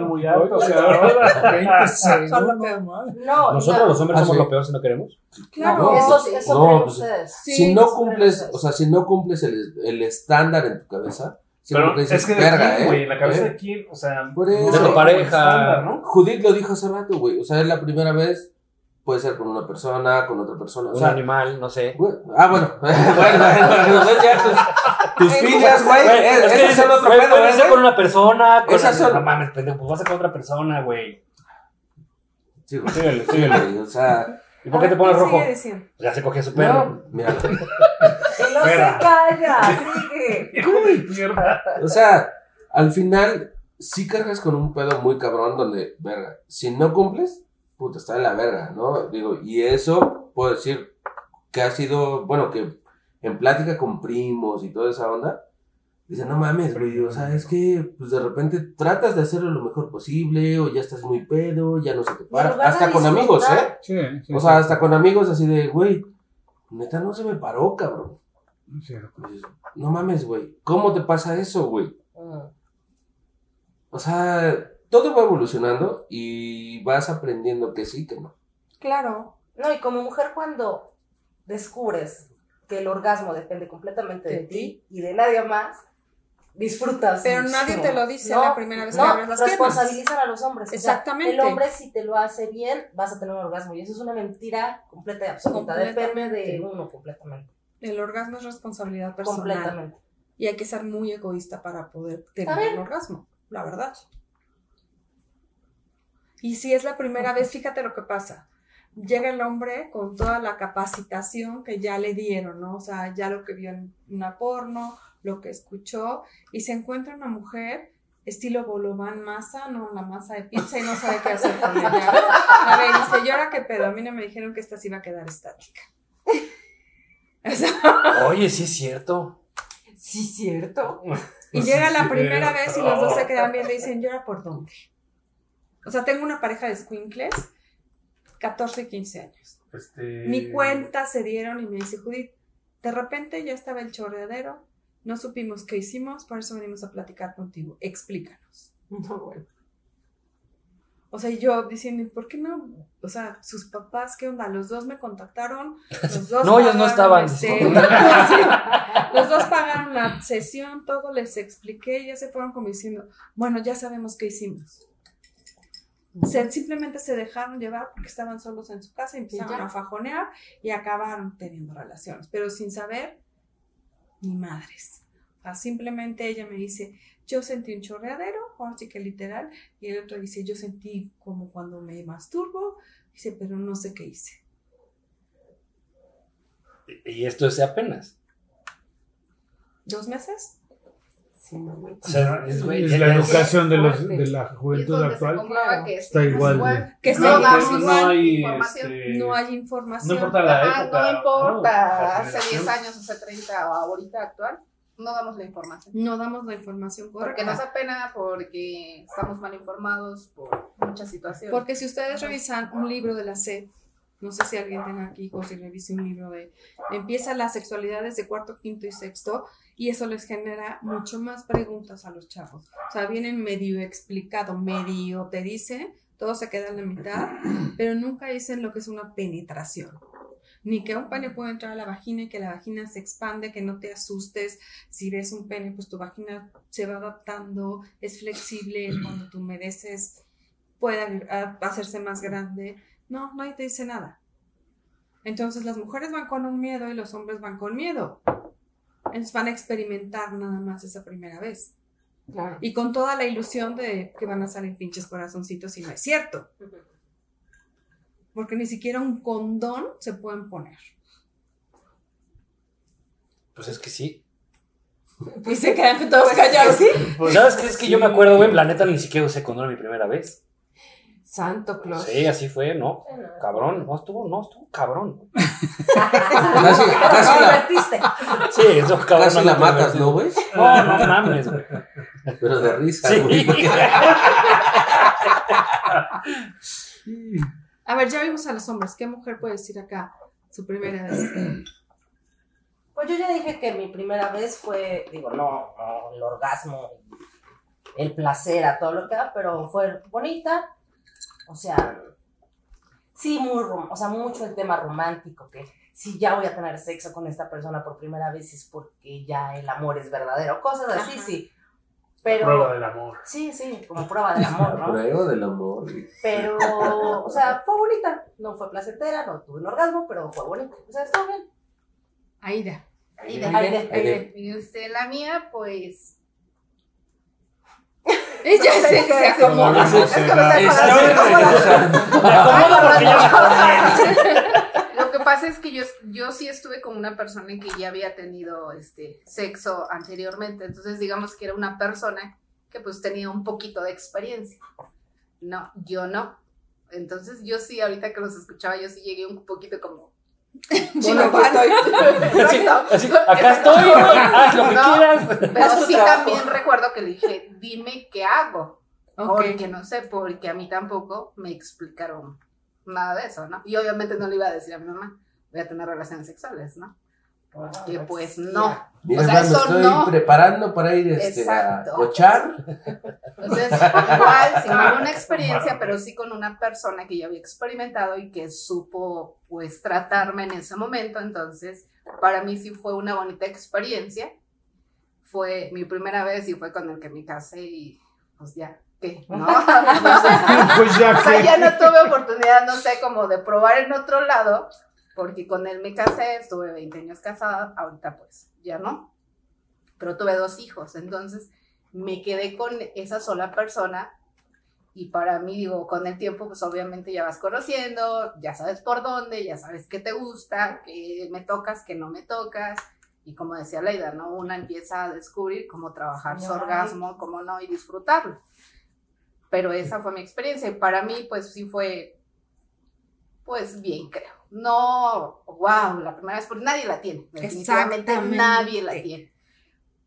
muy alto. O sea, 20 Son lo segundos, peor. madre. No, Nosotros no. los hombres Ah, somos lo peor si no queremos. claro. No, Eso, eso No, creen pues, ustedes. Si no eso cumples, o sea, si no cumples el, el estándar en tu cabeza, Pero dices, es que de verga, quién, ¿eh? güey, en la cabeza ¿Eh? de quién, o sea, Por eso. De tu pareja. estándar, ¿no? Judith lo dijo hace rato, güey. O sea, es la primera vez, puede ser con una persona, con otra persona. O Un sea, animal, no sé. güey, ah, bueno. [laughs] bueno, bueno, bueno, ya tus, tus filias, güey. Eh, es que Esas son otro pedo, puede ser ¿eh? con una persona. Con Esas son- No mames, pendejo, pues vas a con otra persona, güey. Sí, güey. Síguele, Sí, síguele. O sea, ¿Y por qué te pones ¿Qué rojo? Ya se cogió su perro. no, mira. [laughs] Espera. se calla, sigue. [laughs] De mierda. [laughs] O sea, al final, sí cargas con un pedo muy cabrón donde, verga, si no cumples, puta, está en la verga, ¿no? Digo, y eso puedo decir que ha sido, bueno, que en plática con primos y toda esa onda, dicen, no mames, güey, o sea, es que pues de repente tratas de hacerlo lo mejor posible, o ya estás muy pedo, ya no se te para, de hasta con amigos, ¿eh? Sí, sí, O sea, sí. hasta con amigos así de, güey, neta no se me paró, cabrón. Cierto. No mames, güey, ¿cómo te pasa eso, güey? O sea, todo va evolucionando y vas aprendiendo que sí, que no. Claro. No, y como mujer cuando descubres que el orgasmo depende completamente de, De ti y de nadie más, disfrutas. Pero nadie te lo dice No, la primera vez que No, abres las piernas. responsabilizan a los hombres. O sea, Exactamente. el hombre si te lo hace bien, vas a tener un orgasmo. Y eso es una mentira completa y absoluta. Depende de uno completamente. El orgasmo es responsabilidad personal. Completamente. Y hay que ser muy egoísta para poder tener un orgasmo, la verdad. Y si es la primera vez, fíjate lo que pasa. Llega el hombre con toda la capacitación que ya le dieron, ¿no? O sea, ya lo que vio en una porno, lo que escuchó, y se encuentra una mujer estilo Bolovan masa, no la masa de pizza, y no sabe qué hacer con ella. A ver, dice, ¿y ahora qué pedo? A mí no me dijeron que esta se iba a quedar estática. Oye, sí es cierto. Sí, cierto. Y llega la primera cierto. vez y los dos se quedan viendo y dicen, ¿llora por dónde? O sea, tengo una pareja de squinkles, 14 y 15 años. Este... Ni cuenta se dieron y me dice, Judith, de repente ya estaba el chorreadero, no supimos qué hicimos, por eso venimos a platicar contigo. Explícanos. No, bueno. O sea, yo diciendo, ¿y ¿por qué no? O sea, sus papás, ¿qué onda? Los dos me contactaron, los [laughs] dos No, ellos no estaban. este, [laughs] [laughs] los dos pagaron la sesión, todo les expliqué, y ya se fueron como diciendo, bueno, ya sabemos qué hicimos. Se- simplemente se dejaron llevar porque estaban solos en su casa y empezaron ya. a fajonear y acabaron teniendo relaciones, pero sin saber ni madres. O sea, simplemente ella me dice, yo sentí un chorreadero, ahora sí que literal, y el otro dice, yo sentí como cuando me masturbo, dice, pero no sé qué hice. Y esto es apenas. ¿Dos meses? Sí, no. O sea, es, güey, Es la educación de, los, de la juventud actual. que Está es igual de- Que no no, no, no hay, información. este, no hay No información. importa la Ajá, época. no importa, hace 10 generación. años, hace 30 o ahorita actual, no damos la información. No damos la información Porque correcta. nos da pena, porque estamos mal informados por muchas situaciones. Porque si ustedes revisan un libro de la SED, no sé si alguien tenga aquí hijos y revise un libro de... Empieza la sexualidad desde cuarto, quinto y sexto y eso les genera mucho más preguntas a los chavos. O sea, vienen medio explicado, medio te dicen, todo se queda en la mitad, pero nunca dicen lo que es una penetración. Ni que un pene puede entrar a la vagina y que la vagina se expande, que no te asustes. Si ves un pene, pues tu vagina se va adaptando, es flexible, cuando tú humedeces puede hacerse más grande. No, nadie te dice nada. Entonces las mujeres van con un miedo y los hombres van con miedo. Entonces van a experimentar nada más esa primera vez. Claro. Y con toda la ilusión de que van a salir pinches corazoncitos y no es cierto. Porque ni siquiera un condón se pueden poner. Pues es que sí. Y se quedan todos callados. Pues, ¿Sabes qué? Es que yo me acuerdo, güey, la neta ni siquiera usé condón mi primera vez. Santo Claus. Sí, así fue, ¿no? Cabrón, no estuvo, no estuvo cabrón. Casi, [laughs] casi Lo la. Sí, eso cabrón. casi no la te matas. ¿no, güey? No, no mames, güey. Pero de risa, Sí. güey. porque- [laughs] [laughs] A ver, ya vimos a los hombres. ¿Qué mujer puede decir acá su primera vez? [clears throat] Pues yo ya dije que mi primera vez fue, digo, no, no, el orgasmo, el placer a todo lo que da, pero fue bonita. O sea, sí, muy, o sea, mucho el tema romántico, que si ya voy a tener sexo con esta persona por primera vez es porque ya el amor es verdadero, cosas así, Ajá. sí. Pero, Prueba del amor. sí, sí, como prueba del [laughs] amor, ¿no? Prueba del amor. Pero, o sea, fue bonita. No fue placentera, no tuve un orgasmo, pero fue bonita. O sea, estuvo bien. Aida. Aide, Aide. Y usted, la mía, pues. [laughs] Ella se, se acomoda. Es que me no, Me acomoda porque ya [laughs] me acordé. Lo que pasa es que yo, yo sí estuve con una persona que ya había tenido este sexo anteriormente, entonces digamos que era una persona que pues tenía un poquito de experiencia. No, yo no. Entonces yo sí, ahorita que los escuchaba, yo sí llegué un poquito como, [laughs] Bueno, aquí estoy. [laughs] Así, así, acá estoy, güey, haz lo que No. quieras. Pero sí trabajo. también recuerdo que le dije, dime qué hago. Ok. Porque no sé, porque a mí tampoco me explicaron nada de eso, ¿no? Y obviamente no le iba a decir a mi mamá, voy a tener relaciones sexuales, ¿no? Porque pues no. Mira, O sea, hermano, me eso estoy no. preparando para ir este, a Exacto. cochar. Entonces, igual, sin [laughs] ninguna experiencia, pero sí con una persona que yo había experimentado y que supo, pues, tratarme en ese momento. Entonces, para mí sí fue una bonita experiencia. Fue mi primera vez y fue con el que me casé y, pues, ya, ¿qué? [laughs] ¿No? [laughs] [laughs] Pues ya O sea, ya no tuve oportunidad, no sé, como de probar en otro lado, porque con él me casé, estuve 20 años casada, ahorita pues ya no, pero tuve dos hijos, entonces me quedé con esa sola persona y para mí, digo, con el tiempo, pues obviamente ya vas conociendo, ya sabes por dónde, ya sabes qué te gusta, qué me tocas, qué no me tocas. Y como decía Leida, ¿no? Una empieza a descubrir cómo trabajar su orgasmo, cómo no, y disfrutarlo pero esa fue mi experiencia y para mí pues sí fue pues bien creo no wow la primera vez porque nadie la tiene definitivamente Exactamente. nadie la tiene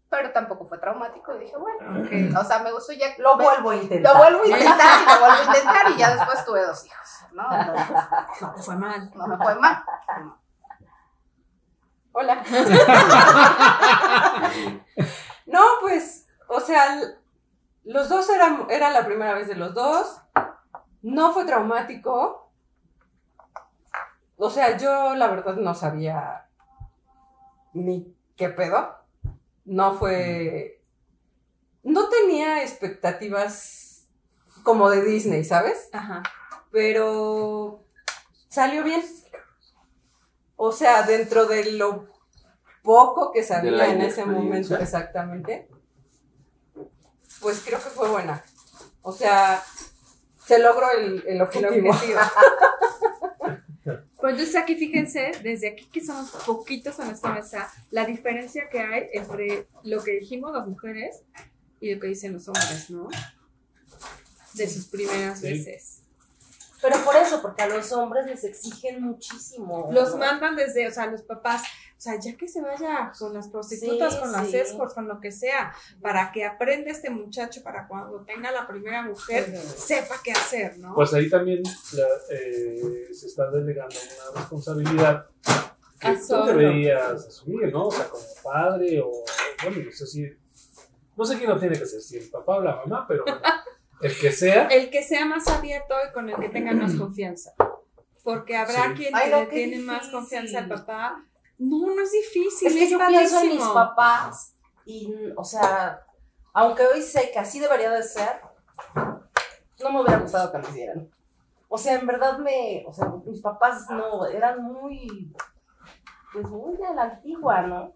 pero tampoco fue traumático y dije bueno o sea me gustó ya Lo me- vuelvo a intentar. lo vuelvo a intentar y lo vuelvo a intentar y ya después tuve dos hijos no Entonces, No te fue mal. no me fue mal Hola. [laughs] no, pues, o sea, los dos eran, era la primera vez de los dos. No fue traumático. O sea, yo la verdad no sabía ni qué pedo. No fue. No tenía expectativas como de Disney, ¿sabes? Ajá. pero salió bien. O sea, dentro de lo poco que sabía en ese momento exactamente, pues creo que fue buena. O sea, se logró el, el objetivo. [laughs] Pues entonces aquí fíjense, desde aquí que somos poquitos en esta mesa, la diferencia que hay entre lo que dijimos las mujeres y lo que dicen los hombres, ¿no? De sus primeras Sí. veces. Pero por eso, porque a los hombres les exigen muchísimo. Los ¿no? mandan desde, o sea, los papás, sea, ya que se vaya con las prostitutas, Sí, con las sí. escorts, con lo que sea, para que aprenda este muchacho para cuando tenga la primera mujer, sepa qué hacer, ¿no? Pues ahí también la- eh, se está delegando una responsabilidad que tú solo. deberías asumir, ¿no? O sea, como padre o, bueno, no sé si, no sé quién lo tiene que ser, si el papá o la mamá, pero bueno, [laughs] el que sea, el que sea más abierto y con el que tenga más [clears throat] confianza. Porque habrá Sí. quien Ay, le tiene más confianza al papá. No, no es difícil, Es que yo pienso en mis papás y, o sea, aunque hoy sé que así debería de ser, no me hubiera gustado que lo hicieran. O sea, en verdad me, o sea, mis papás no, eran muy, pues muy de la antigua, ¿no?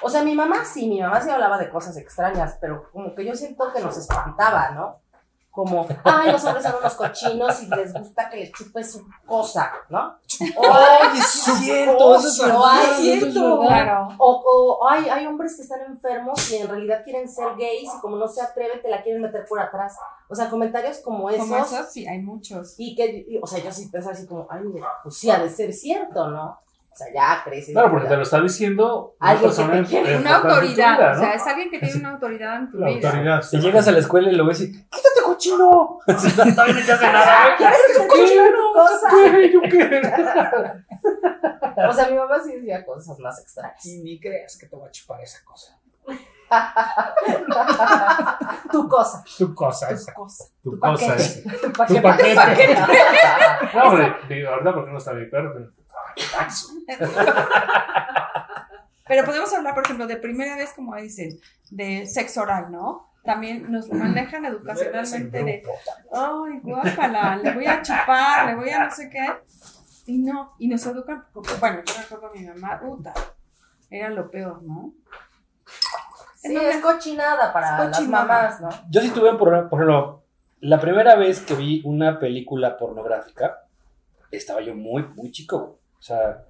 O sea, mi mamá sí, mi mamá sí hablaba de cosas extrañas, pero como que yo siento que nos espantaba, ¿no? Como, ay, los hombres son unos cochinos y les gusta que les chupe su cosa, ¿no? Ay, es cierto, eso es ay, cierto. Claro. O, o hay, hay hombres que están enfermos y en realidad quieren ser gays y como no se atreven te la quieren meter por atrás. O sea, comentarios como esos. Como esos, sí, hay muchos. Y que, y- o sea, yo sí pensaba así como, ay, pues sí ha de ser cierto, ¿no? O sea, ya creces. claro, porque te lo está diciendo una Alguien que persona te Una autoridad, vida, o sea, es alguien que tiene una autoridad en tu La vida. autoridad. Si llegas a la escuela y lo ves y, quítate cochino. Todavía no te hace nada, ¿Quieres que te chupe tu cosa? ¿Qué? ¿Yo qué? O sea, mi mamá sí decía cosas más extrañas. Y ni creas que te voy a chupar esa cosa. tu cosa. Tu cosa Tu esa. cosa. Tu tu cosa paquete. esa. Tu paquete. paquete. No, hombre, digo, ahorita porque no está mi perro, pero- [laughs] Pero podemos hablar, por ejemplo, de primera vez, como dicen, de sexo oral, ¿no? También nos manejan educacionalmente de, ay, guácala, le voy a chupar, le voy a no sé qué. Y no, y nos educan, porque, bueno, yo recuerdo a mi mamá, puta, era lo peor, ¿no? Sí, es cochinada para Es cochinada. las mamás, ¿no? Yo sí tuve un problema, por ejemplo, la primera vez que vi una película pornográfica, estaba yo muy, muy chico, güey. O sea,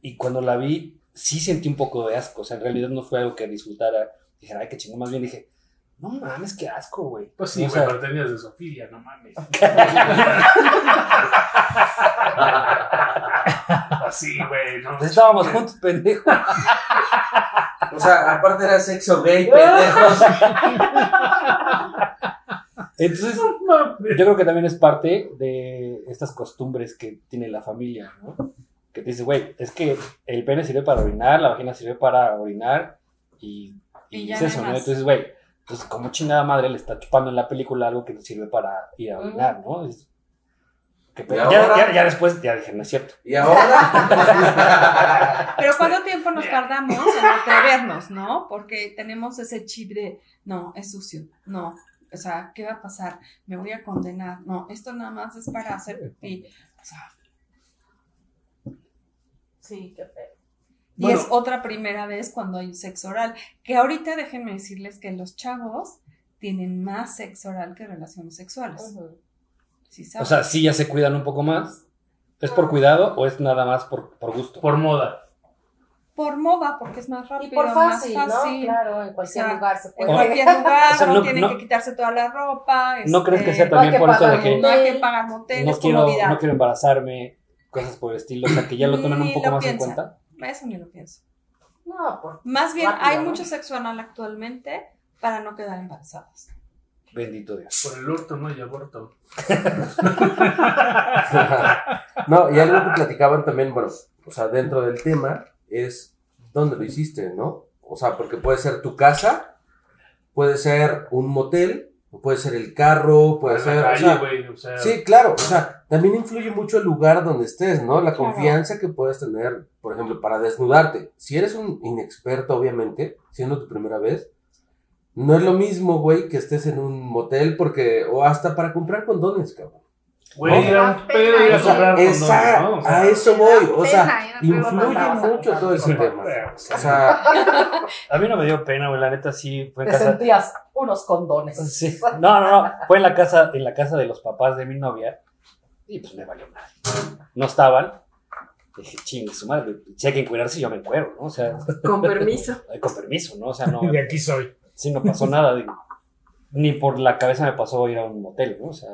y cuando la vi, sí sentí un poco de asco, o sea, en realidad no fue algo que disfrutara, dije, ay, qué chingón, más bien dije, No mames, qué asco, güey. Pues sí, O güey, sea, pero tenías de Sofía, no mames. [laughs] Así, güey, no. pues estábamos juntos, pendejo. O sea, aparte era sexo gay, pendejos. [laughs] Entonces, yo creo que también es parte de estas costumbres que tiene la familia, ¿no? Que te dice, güey, es que el pene sirve para orinar, la vagina sirve para orinar y, y Y es eso, ¿no? Entonces, güey, entonces como chingada madre le está chupando en la película algo que no sirve para ir a orinar, ¿no? Es- que pe- ¿Y ya, ya- ya después ya dije, no es cierto. Y ahora. [laughs] Pero ¿cuánto tiempo nos tardamos en atrevernos, no? Porque tenemos ese chip de, no, es sucio, no. O sea, ¿qué va a pasar? Me voy a condenar. No, esto nada más es para hacer pipí. O sea, Sí, qué feo. y Bueno. es otra primera vez cuando hay sexo oral. Que ahorita déjenme decirles que los chavos tienen más sexo oral que relaciones sexuales. Ujú. ¿Sí O sea, sí ya se cuidan un poco más. ¿Es por cuidado o es nada más por, por gusto? Por moda. Por moda, porque es más Y rápido, por fácil, más ¿no? fácil. Claro, en cualquier O sea, lugar se En puede. cualquier [laughs] lugar, O sea, no, no- tienen no- que quitarse toda la ropa. ¿No este, crees que sea no hay también que por eso de que No hay que pagar motel, no quiero, comodidad. no quiero embarazarme, cosas por el estilo? O sea, que ya lo tomen un poco más en cuenta. Eso ni lo pienso. No, por Más bien, Rápido, hay ¿no? mucho sexo anal actualmente para no quedar embarazadas. Bendito Dios. Por el hurto, ¿no? Y aborto. [laughs] No, y algo que platicaban también, bueno, o sea, dentro del tema es dónde lo hiciste, ¿no? O sea, porque puede ser tu casa, puede ser un motel, puede ser el carro, puede En ser. la o calle, sea. O sea, Sí, claro, o sea, también influye mucho el lugar donde estés, ¿no? La confianza que puedes tener, por ejemplo, para desnudarte. Si eres un inexperto, obviamente, siendo tu primera vez, no es lo mismo, güey, que estés en un motel porque, o hasta para comprar condones, cabrón. Güey, No. era un pedo ir a comprar condones, Esa, ¿no? O sea, a eso voy, o sea, influye mucho todo ese tema. O sea, A mí no me dio pena, güey. La neta sí fue en te casa. sentías unos condones. Sí. No, no, no. Fue en la casa, en la casa de los papás de mi novia. Y pues me valió nada. No estaban. Dije, chingue su madre. Si hay que encuerarse, yo me encuero, ¿no? O sea, Con permiso. [laughs] con permiso, ¿no? O sea, no. [laughs] De aquí soy. Sí, no pasó nada. digo. Ni por la cabeza me pasó ir a un motel, ¿no? O sea,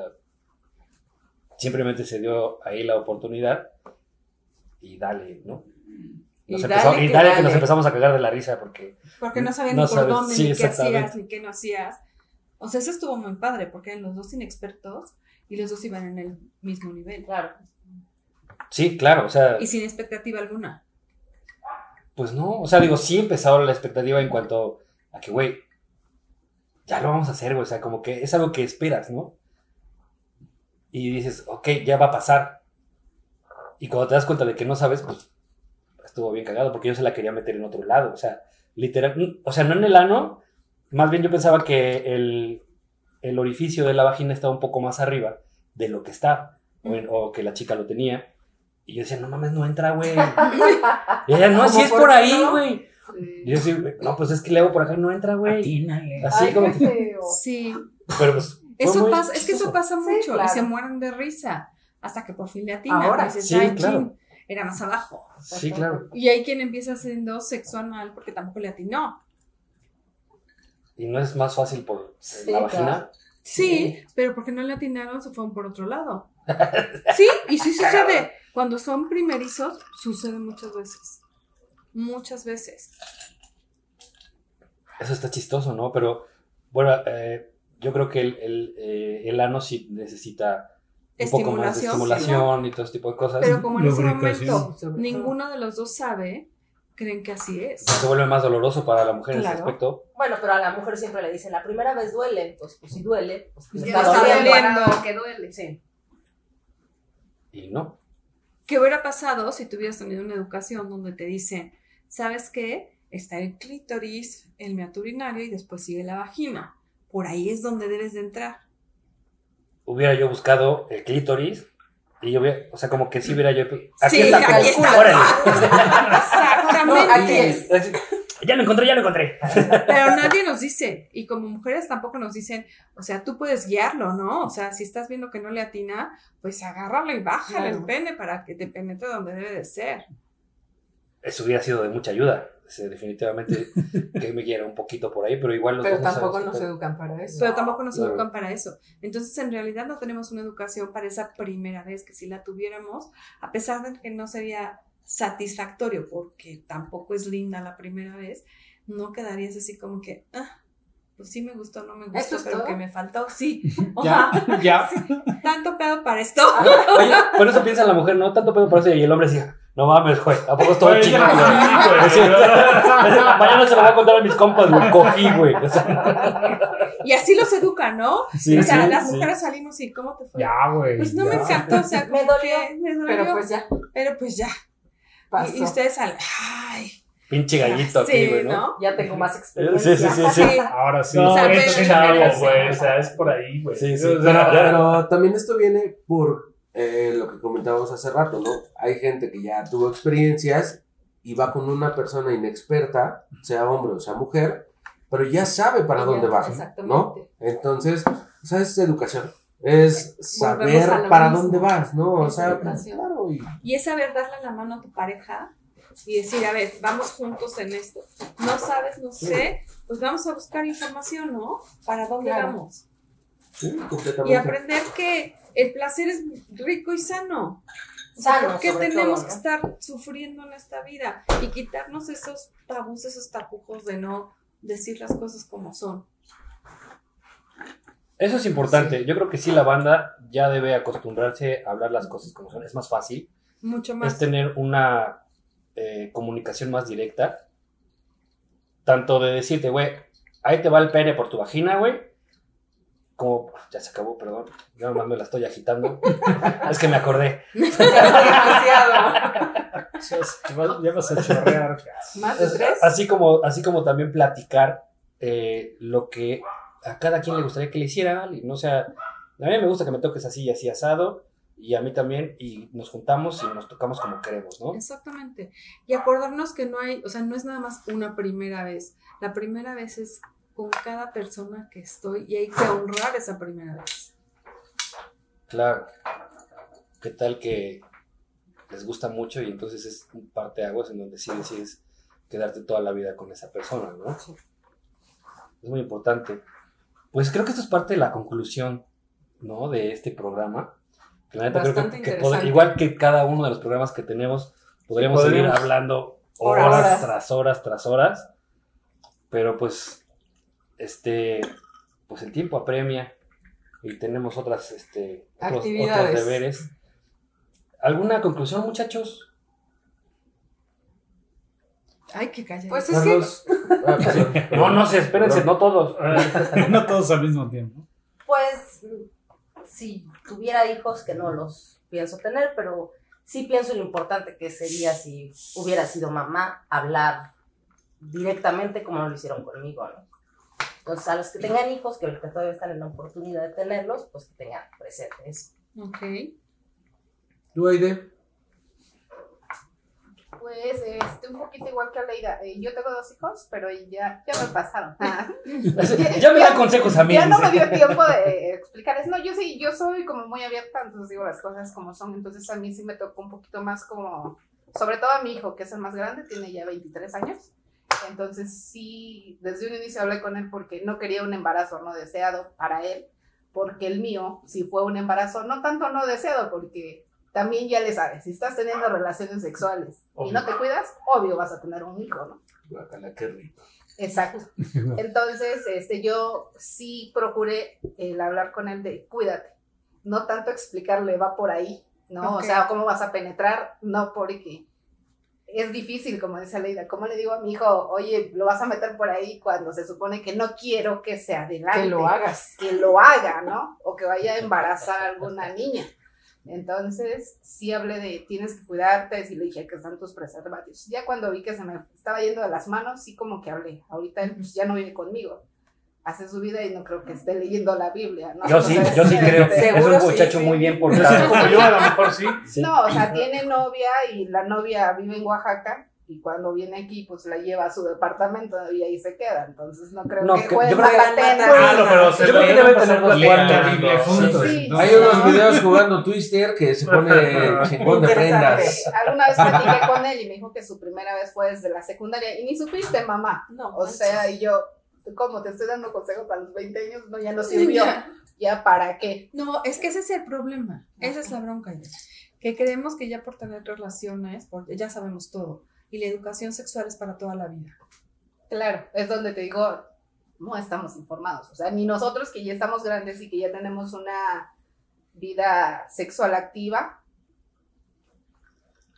simplemente se dio ahí la oportunidad y dale, ¿no? Nos Y empezó- dale y que dale que nos empezamos a cagar de la risa porque Porque no sabían No ni por sabes, dónde, sí, ni qué hacías, ni qué no hacías. O sea, eso estuvo muy padre, porque eran los dos inexpertos y los dos iban en el mismo nivel. Claro. sí, claro, o sea, Y sin expectativa alguna. pues no, o sea, digo, sí empezó la expectativa en cuanto a que, güey, ya lo vamos a hacer, güey, o sea, como que es algo que esperas, ¿no? Y dices, ok, ya va a pasar. Y cuando te das cuenta de que no sabes, pues estuvo bien cagado porque yo se la quería meter en otro lado, o sea, literal, mm, o sea, no en el ano, más bien yo pensaba que el, el orificio de la vagina estaba un poco más arriba de lo que está, o, en- o que la chica lo tenía. Y yo decía, no mames, no entra, güey. [laughs] Y ella, no, así ¿Cómo es por por ahí, no? güey. Y yo sí, no, pues es que le hago por acá, no entra, güey. Así Ay, como que. Sí. pero pues. Eso muy pasa, es que eso pasa Sí, mucho claro. y se mueren de risa hasta que por fin le atinan. Ahora. y dices, Sí, "Ay, claro. chin, era más abajo. Sí, claro. Y hay quien empieza haciendo sexo anal porque tampoco le atinó. Y no es más fácil por Sí, la claro. vagina. Sí, pero porque no le atinaron se fueron por otro lado. [laughs] Sí, y sí sucede. Cuando son primerizos, sucede muchas veces. Muchas veces. Eso está chistoso, ¿no? Pero bueno, eh, yo creo que el, el, eh, el ano sí necesita un poco más de Estimulación, estimulación y todo ese tipo de cosas. Pero como en ese momento ninguno de los dos sabe, creen que así es. Se vuelve más doloroso para la mujer en ese Claro. aspecto. Bueno, pero a la mujer siempre le dicen, la primera vez duele, entonces pues si duele, pues, Pues ya está está doliendo. doliendo. que duele. Sí. Y no. ¿Qué hubiera pasado si tú hubieras tenido una educación donde te dicen, ¿sabes qué? Está el clítoris, el meato urinario y después sigue la vagina. Por ahí es donde debes de entrar. Hubiera yo buscado el clítoris y yo hubiera, o sea, como que sí hubiera yo. Aquí Sí, está, aquí como, está. órale. [laughs] Exactamente. aquí es. Ya lo encontré, ya lo encontré. Pero nadie nos dice, y como mujeres tampoco nos dicen, o sea, tú puedes guiarlo, ¿no? O sea, si estás viendo que no le atina, pues agárralo y bájale Claro. el pene para que te penetre donde debe de ser. eso hubiera sido de mucha ayuda. Sí, definitivamente [laughs] que me quiera un poquito por ahí, pero igual los Pero tampoco nos educan para eso. Pero tampoco nos Claro. educan para eso. Entonces, en realidad no tenemos una educación para esa primera vez, que si la tuviéramos, a pesar de que no sería satisfactorio, porque tampoco es linda la primera vez, no quedarías así como que, ah, pues sí me gustó, no me ¿Eso gustó, pero todo? que me faltó, sí. [laughs] Ya, ya. [laughs] tanto pedo para esto. Oye, por eso piensa la mujer, no tanto pedo por eso, y el hombre decía, no mames, güey, ¿a poco estoy ya, güey? Mañana se lo voy a contar a mis compas, güey, cogí, güey. O sea, Y así los educan, ¿no? sí, o sea, sí, las sí. mujeres salimos y ¿cómo te fue? Ya, güey. Pues no me encantó, o sea, Me dolió. me dolió, Pero pues ya, pero pues ya. pasó. Y, y ustedes al, ay, Pinche gallito aquí, güey, ¿no? ¿no? Ya tengo más experiencia. sí, sí, sí. Sí. Ahora sí, No, es chavo, güey. O sea, es por ahí, güey. Sí, sí. Pero también esto viene por eh, lo que comentábamos hace rato, ¿no? Hay gente que ya tuvo experiencias y va con una persona inexperta, sea hombre o sea mujer, pero ya sabe para Y dónde va, ¿no? Entonces, o sea, es educación. Es Volvemos saber para mismo. dónde vas, ¿no? O sea, claro, y Y es saber darle la mano a tu pareja y decir, a ver, vamos juntos en esto. No sabes, no sé, pues vamos a buscar información, ¿no? ¿Para dónde Claro. vamos? sí, Y completamente. aprender que el placer es rico y sano. O sea, Sano, ¿por qué sobre tenemos todo, que estar sufriendo en esta vida? Y quitarnos esos tabús, esos tapujos de no decir las cosas como son. Eso es importante. Yo creo que sí la banda ya debe acostumbrarse a hablar las cosas como son. Es más fácil. Mucho más. Es tener una eh, comunicación más directa. Tanto de decirte, güey, ahí te va el pene por tu vagina, güey. Como, ya se acabó, perdón. Yo nomás me la estoy agitando. [laughs] es que me acordé. [laughs] Demasiado. Ya vas- Ya vas a chorrear. ¿Más de Es- tres? Así como, así como también platicar eh, lo que a cada quien le gustaría que le hiciera alguien. ¿no? O sea, a mí me gusta que me toques así y así asado, y a mí también, y nos juntamos y nos tocamos como queremos, ¿no? Exactamente. Y acordarnos que no hay, o sea, no es nada más una primera vez. La primera vez es con cada persona que estoy y hay que honrar esa primera vez. Claro. ¿Qué tal que les gusta mucho y entonces es un parte de aguas en donde sí decides quedarte toda la vida con esa persona, ¿no? Es muy importante. Pues creo que esto es parte de la conclusión, ¿no? De este programa. Que la neta creo Bastante que, que interesante. pod- igual que cada uno de los programas que tenemos, podríamos Sí, seguir hablando Horas. horas tras horas tras horas. Pero pues, este, pues el tiempo apremia y tenemos otras, este, otros, deberes. ¿Alguna conclusión, muchachos? Ay, qué calla. Pues es que Carlos, ah. [laughs] No, no sé, espérense, no todos. [laughs] No todos al mismo tiempo. Pues, si tuviera hijos, que no los pienso tener, pero sí pienso en lo importante que sería si hubiera sido mamá, hablar directamente como no lo hicieron conmigo, ¿no? Entonces, a los que tengan hijos, que ahorita todavía están en la oportunidad de tenerlos, pues que tengan presente eso. Ok. ¿Tú, Aide? Pues este, un poquito igual que Aleida. Eh, yo tengo dos hijos, pero ya, ya me pasaron. [laughs] [laughs] Ya me dan consejos a mí. Ya no me dio tiempo de eh, [laughs] explicarles. No, yo sí, yo soy como muy abierta, entonces digo las cosas como son. Entonces a mí sí me tocó un poquito más como, sobre todo a mi hijo, que es el más grande, tiene ya 23 años. Entonces sí, desde un inicio hablé con él porque no quería un embarazo no deseado para él, porque el mío sí fue un embarazo no tanto no deseado, porque también ya le sabes, si estás teniendo relaciones sexuales y no te cuidas, obvio vas a tener un hijo, ¿no? Guácala, qué rico. Exacto. [laughs] Entonces, este, yo sí procuré el hablar con él de cuídate. No tanto explicarle va por ahí, ¿no? O sea, cómo vas a penetrar, no porque es difícil, como dice Leida. ¿Cómo le digo a mi hijo, oye, lo vas a meter por ahí cuando se supone que no quiero que se adelante? que lo hagas. que lo haga, ¿no? O que vaya a embarazar a alguna [laughs] niña. Entonces, sí hablé de tienes que cuidarte, sí le dije que están tus preservativos. Ya cuando vi que se me estaba yendo de las manos, sí como que hablé. Ahorita él pues, ya no vive conmigo. Hace su vida y no creo que esté leyendo la Biblia, ¿no? Yo sí, Entonces, yo sí creo. [laughs] Es un sí, muchacho sí. muy bien [laughs] portado. como yo, a lo mejor sí. Sí. No, o sea, tiene novia y la novia vive en Oaxaca y cuando viene aquí, pues la lleva a su departamento y ahí se queda. Entonces no creo No, que que- juegue yo creo que- mala pena. No, pero se Yo creo que debe tener los cuartos. juntos. Sí. Hay unos videos jugando Twister que se pone [laughs] chingón de prendas. Alguna vez platiqué con él y me dijo que su primera vez fue desde la secundaria y ni supiste, mamá. No, O sea, y yo, ¿cómo te estoy dando consejos para los 20 años? No, ya no sirvió. Ya. ¿Ya para qué? No, es que ese es el problema. Esa es la bronca. Aide. Que creemos que ya por tener relaciones, porque ya sabemos todo. Y la educación sexual es para toda la vida. Claro, es donde te digo, no estamos informados. O sea, ni nosotros que ya estamos grandes y que ya tenemos una vida sexual activa,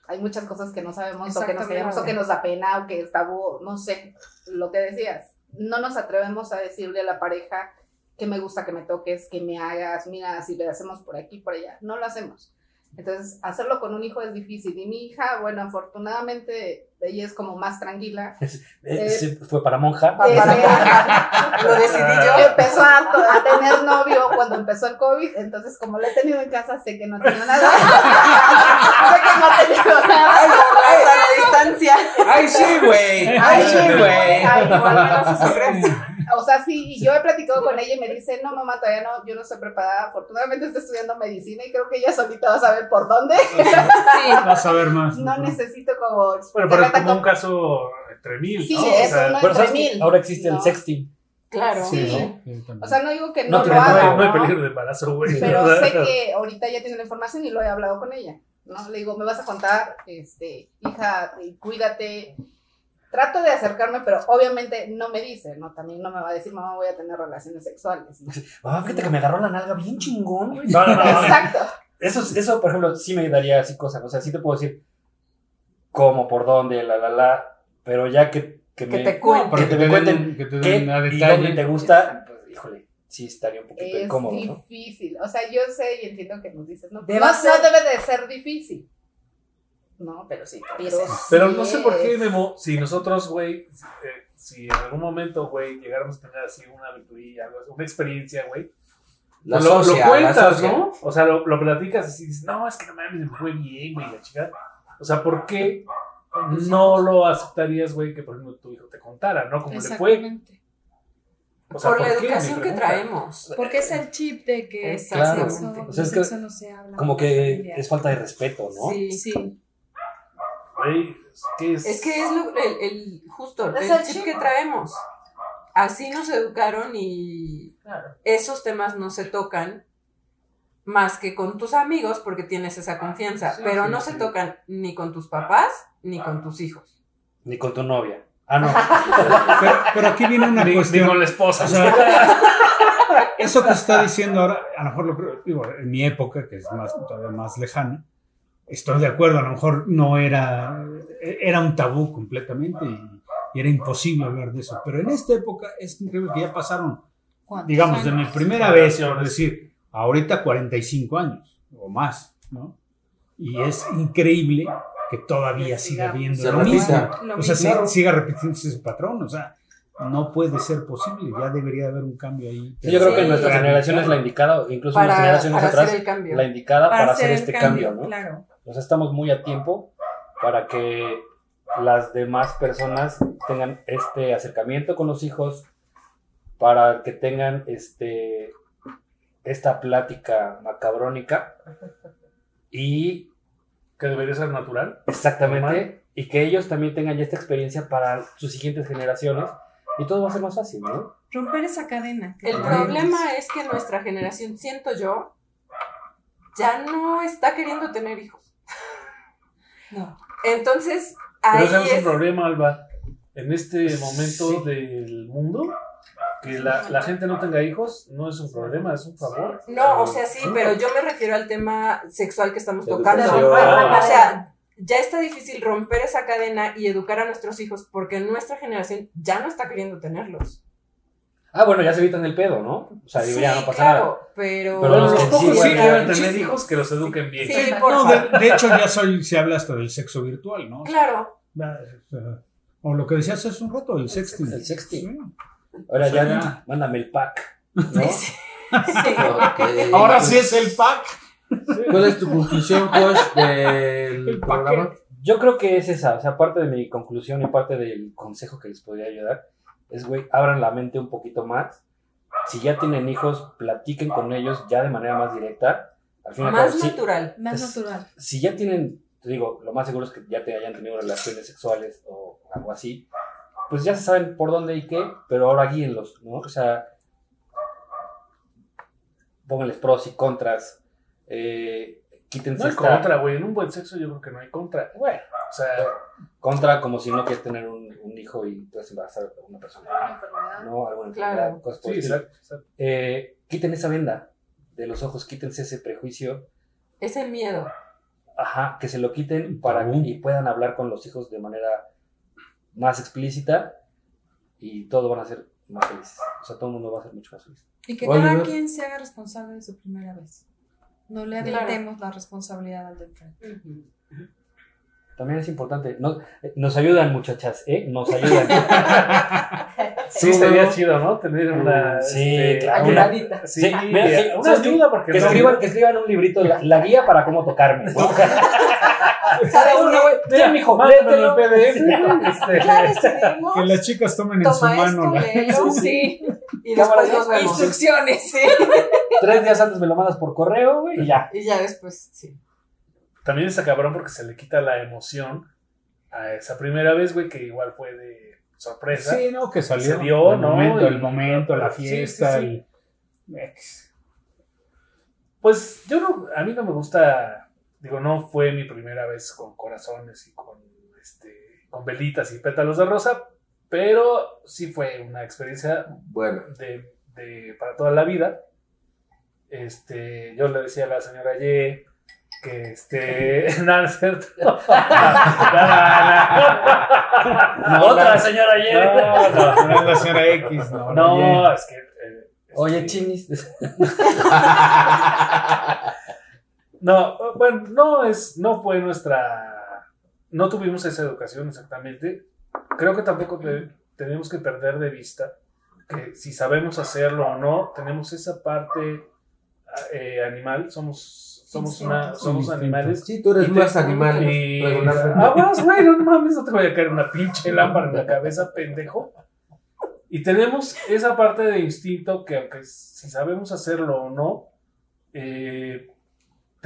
hay muchas cosas que no sabemos o que nos queremos o que nos da pena o que es tabú, no sé, lo que decías. No nos atrevemos a decirle a la pareja que me gusta que me toques, que me hagas, mira, si le hacemos por aquí, por allá. No lo hacemos. Entonces, hacerlo con un hijo es difícil. Y mi hija, bueno, afortunadamente, ella es como más tranquila. [laughs] Eh, sí, fue para monja. Lo decidí yo. [laughs] Empezó a, a tener novio cuando empezó el COVID, entonces como lo he tenido en casa, sé que no tengo nada. [laughs] sé que no he tenido nada. a la distancia. ¡Ay, sí, güey! ¡Ay, sí, güey! Ay. O sea, sí, yo he platicado con ella y me dice, no, mamá, todavía no, yo no estoy preparada. Afortunadamente estoy estudiando medicina y creo que ella solita va a saber por dónde. Sí. Vas a ver más. No necesito como Bueno, pero es como un caso entre mil, Sí, ¿no? es o sea, Pero entre sabes que mil. ahora existe No. el sexting. Claro. Sí. Sí, también. O sea, no digo que No no, lo haga, no hay ¿no? peligro de embarazo, güey. pero [laughs] ¿verdad? sé que ahorita ya tiene la información y lo he hablado con ella, ¿no? Le digo, me vas a contar, este, hija, cuídate. Trato de acercarme, pero obviamente no me dice, ¿no? También no me va a decir, mamá, voy a tener relaciones sexuales. ¿no? [laughs] Ah, fíjate que me agarró la nalga bien chingón, güey. No, no, no. Exacto. Eso, eso, por ejemplo, sí me daría así cosas. O sea, sí te puedo decir cómo, por dónde, la, la, la. Pero ya que, que, Que me, te cuenten. que te, cuenten que te qué den a y dónde te gusta, pues, híjole, sí estaría un poquito Es incómodo, ¿no? difícil. O sea, yo sé y entiendo que nos dices, no, Debe no, ser- no debe de ser difícil. No, pero sí. Pero, Pero sí no sé por qué, es. Memo, si nosotros, güey, eh, si en algún momento, güey, llegáramos a tener así una aventurilla, una experiencia, güey, pues lo, lo cuentas. ¿no? O sea, lo, lo platicas y dices, no, es que no mames, me fue bien, güey, la chica. O sea, ¿por qué no lo aceptarías, güey, que por ejemplo tu hijo te contara, ¿no? Como le fue. Exactamente. O sea, Por la qué? Mi educación que traemos. Porque es el chip de que el Exactamente. sexo, O sea, es que sexo no se habla. Como la que es falta de respeto, ¿no? Sí. Sí. Güey, es que es... Es que es lo, el, el- justo Es el el chip chip. que traemos. Así nos educaron y esos temas no se tocan más que con tus amigos porque tienes esa confianza, Sí, pero sí, no sí. se tocan ni con tus papás ni con tus hijos. Ni con tu novia. Ah, no. [laughs] Pero, pero aquí viene una Ni, ni cuestión. con la esposa. O sea, [laughs] eso que está diciendo ahora, a lo mejor lo creo- digo, en mi época, que es más, todavía más lejana, estoy de acuerdo, a lo mejor no era, era un tabú completamente y, y era imposible hablar de eso. Pero en esta época es increíble que ya pasaron, ¿Cuántos digamos, de mi primera vez, por decir, ahorita 45 años o más, ¿no? Y es increíble que todavía Que siga siga- habiendo se lo repita. mismo. Lo O sea, siga repitiéndose ese patrón, o sea, no puede ser posible, ya debería haber un cambio ahí. Sí, yo creo que Sí. nuestra generación es la indicada, o incluso Para, nuestra generación para atrás, hacer cambio. la indicada para, hacer, el este cambio, ¿no? Claro. O sea, estamos muy a tiempo para que las demás personas tengan este acercamiento con los hijos, para que tengan este esta plática macabrónica y Que debería ser natural. exactamente Normal. y que ellos también tengan ya esta experiencia para sus siguientes generaciones y todo va a ser más fácil, ¿no? Romper esa cadena. El problema es que nuestra generación, siento yo, ya no está queriendo tener hijos. No. Entonces, Pero ahí ese no es un problema, Alba. En este Sí. momento del mundo, que la, la gente no tenga hijos no es un problema, es un favor. No, o sea, sí, pero yo me refiero al tema sexual que estamos tocando. Ah. O sea, ya está difícil romper esa cadena y educar a nuestros hijos porque nuestra generación ya no está queriendo tenerlos. Ah, bueno, ya se evitan el pedo, ¿no? O sea, digo, ya no pasa claro, nada. pero... Los pocos sí, sí muchísimo. tener hijos, que los eduquen bien. Sí, No, por No, favor. de, de hecho ya soy, se habla hasta del sexo virtual, ¿no? Claro. O lo que decías hace un rato, el sexting. El sexting. Sí. Ahora O sea, ya, ya. mándame el pack, ¿no? Sí. [laughs] Ok. Ahora sí es el pack. ¿Cuál es tu conclusión, coach, del El programa? Yo creo que es esa, o sea, parte de mi conclusión y parte del consejo que les podría ayudar es, güey, abran la mente un poquito más. Si ya tienen hijos, platiquen con ellos ya de manera más directa. Al Más sí- natural. Más Es- natural. si ya tienen, te digo, lo más seguro es que ya te hayan tenido relaciones sexuales o algo así, pues ya se saben por dónde y qué, pero ahora guíenlos, ¿no? O sea, pónganles pros y contras, eh, quítense No hay esta- contra, güey. En un buen sexo yo creo que no hay contra. Bueno, o sea, contra como si no quieres tener un, un hijo y te vas a embarazar a una persona. ¿no? Alguna Claro. enfermedad, cosas por sí, exacto, exacto. Eh, quiten esa venda de los ojos, quítense ese prejuicio, Ese miedo. Ajá, que se lo quiten para Tabú. que y puedan hablar con los hijos de manera más explícita y todos van a ser más felices. O sea, todo el mundo va a ser mucho más feliz. Y que cada quien se haga responsable de su primera vez. No le Claro. aventemos la responsabilidad al de enfrente. También es importante. Nos, eh, nos ayudan, muchachas, ¿eh? Nos ayudan. [laughs] Sí, estaría chido, ¿no? Tener una. Sí, este, claro. una-. Sí, Sí, mira, que- una ¿sabes qué? ayuda porque que, no- escriban, que escriban un librito, la, la guía para cómo tocarme. ¿no? [laughs] ¿Sabes Uno, qué? güey, ten, mijo, Mándamelo en léetelo. PDF. este. [laughs] Que las chicas tomen en su Toma mano. esto, la- léelo, Sí. y después nos vemos. Instrucciones. Sí. Tres días antes me lo mandas por correo, güey, y ya. Y ya después, sí. También está cabrón porque se le quita la emoción a esa primera vez, güey, que igual fue de sorpresa. Sí, no, que salió. Se dio, el ¿no? Momento, Y- el momento, la Sí, sí, fiesta. sí. ex. Pues yo no, a mí no me gusta, digo, no fue mi primera vez con corazones y con, este, con velitas y pétalos de rosa, pero sí fue una experiencia Bueno, de, de- para toda la vida. Este, yo le decía a la señora Y que este, nada, no es cierto. No, no. Otra señora Y. No, no, No, la señora X, no. no, oye. es que. eh, Oye, este, chinis. No, bueno, no es, no fue nuestra, no tuvimos esa educación exactamente. Creo que tampoco te- tenemos que perder de vista que si sabemos hacerlo o no, tenemos esa parte eh, animal, somos, somos una, somos animales. sí, tú eres Y te- más animal. Y, ah, vas, güey, no mames, no te voy a caer una pinche lámpara en la cabeza, pendejo. Y tenemos esa parte de instinto que aunque si sabemos hacerlo o no, eh,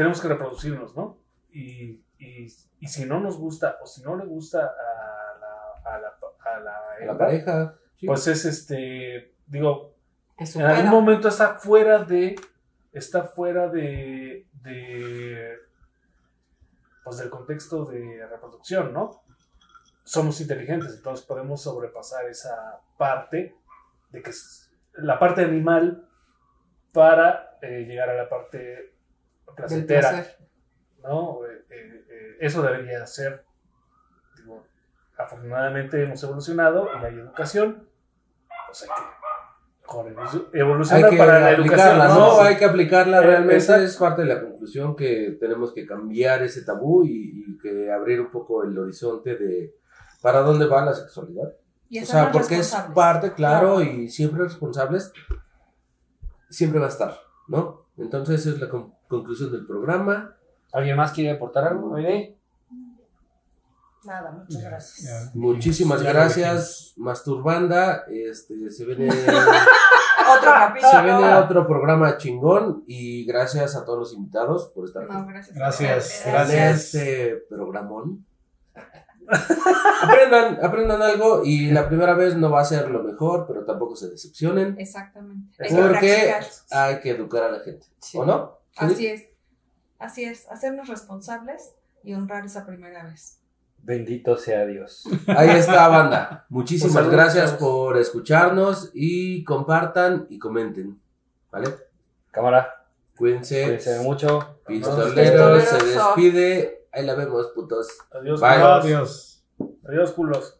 tenemos que reproducirnos, ¿no? Y, y, y si no nos gusta o si no le gusta a la, a la, a la A la hembra, pareja. sí. pues es este, digo, en algún momento está fuera de está fuera de, de pues del contexto de reproducción, ¿no? Somos inteligentes, entonces podemos sobrepasar esa parte de que es la parte animal para eh, llegar a la parte placentera. ¿no? Eh, eh, eh, eso debería ser, digo, afortunadamente hemos evolucionado y hay educación, pues hay que evolucionar Hay que para la educación, aplicarla, ¿no? ¿no? Hay que aplicarla Eh, realmente. exacto. Es parte de la conclusión que tenemos que cambiar ese tabú y, y que abrir un poco el horizonte de para dónde va la sexualidad. Y O sea, porque es parte, claro, y siempre responsables, siempre va a estar, ¿no? Entonces, esa es la con- conclusión del programa. ¿Alguien más quiere aportar algo? Oye, Nada, muchas gracias. Ya. Muchísimas Sí, gracias, Masturbanda. Este, se viene, [laughs] Otro capítulo. se viene otro programa chingón y gracias a todos los invitados por estar No, con gracias. Gracias, en gracias. este programón. aprendan, aprendan algo y la primera vez no va a ser lo mejor, pero tampoco se decepcionen. Exactamente. Hay que Porque hay que educar a la gente, Sí. ¿o no? Así es. Así es. Hacernos responsables y honrar esa primera vez. bendito sea Dios. Ahí está, banda. Muchísimas Pues, gracias por escucharnos y compartan y comenten. ¿Vale? Cámara, Cuídense. cuídense mucho. Pistolero Pistoleros se despide. Ahí la vemos, putos. Adiós, Bye. Adiós. Adiós, culos.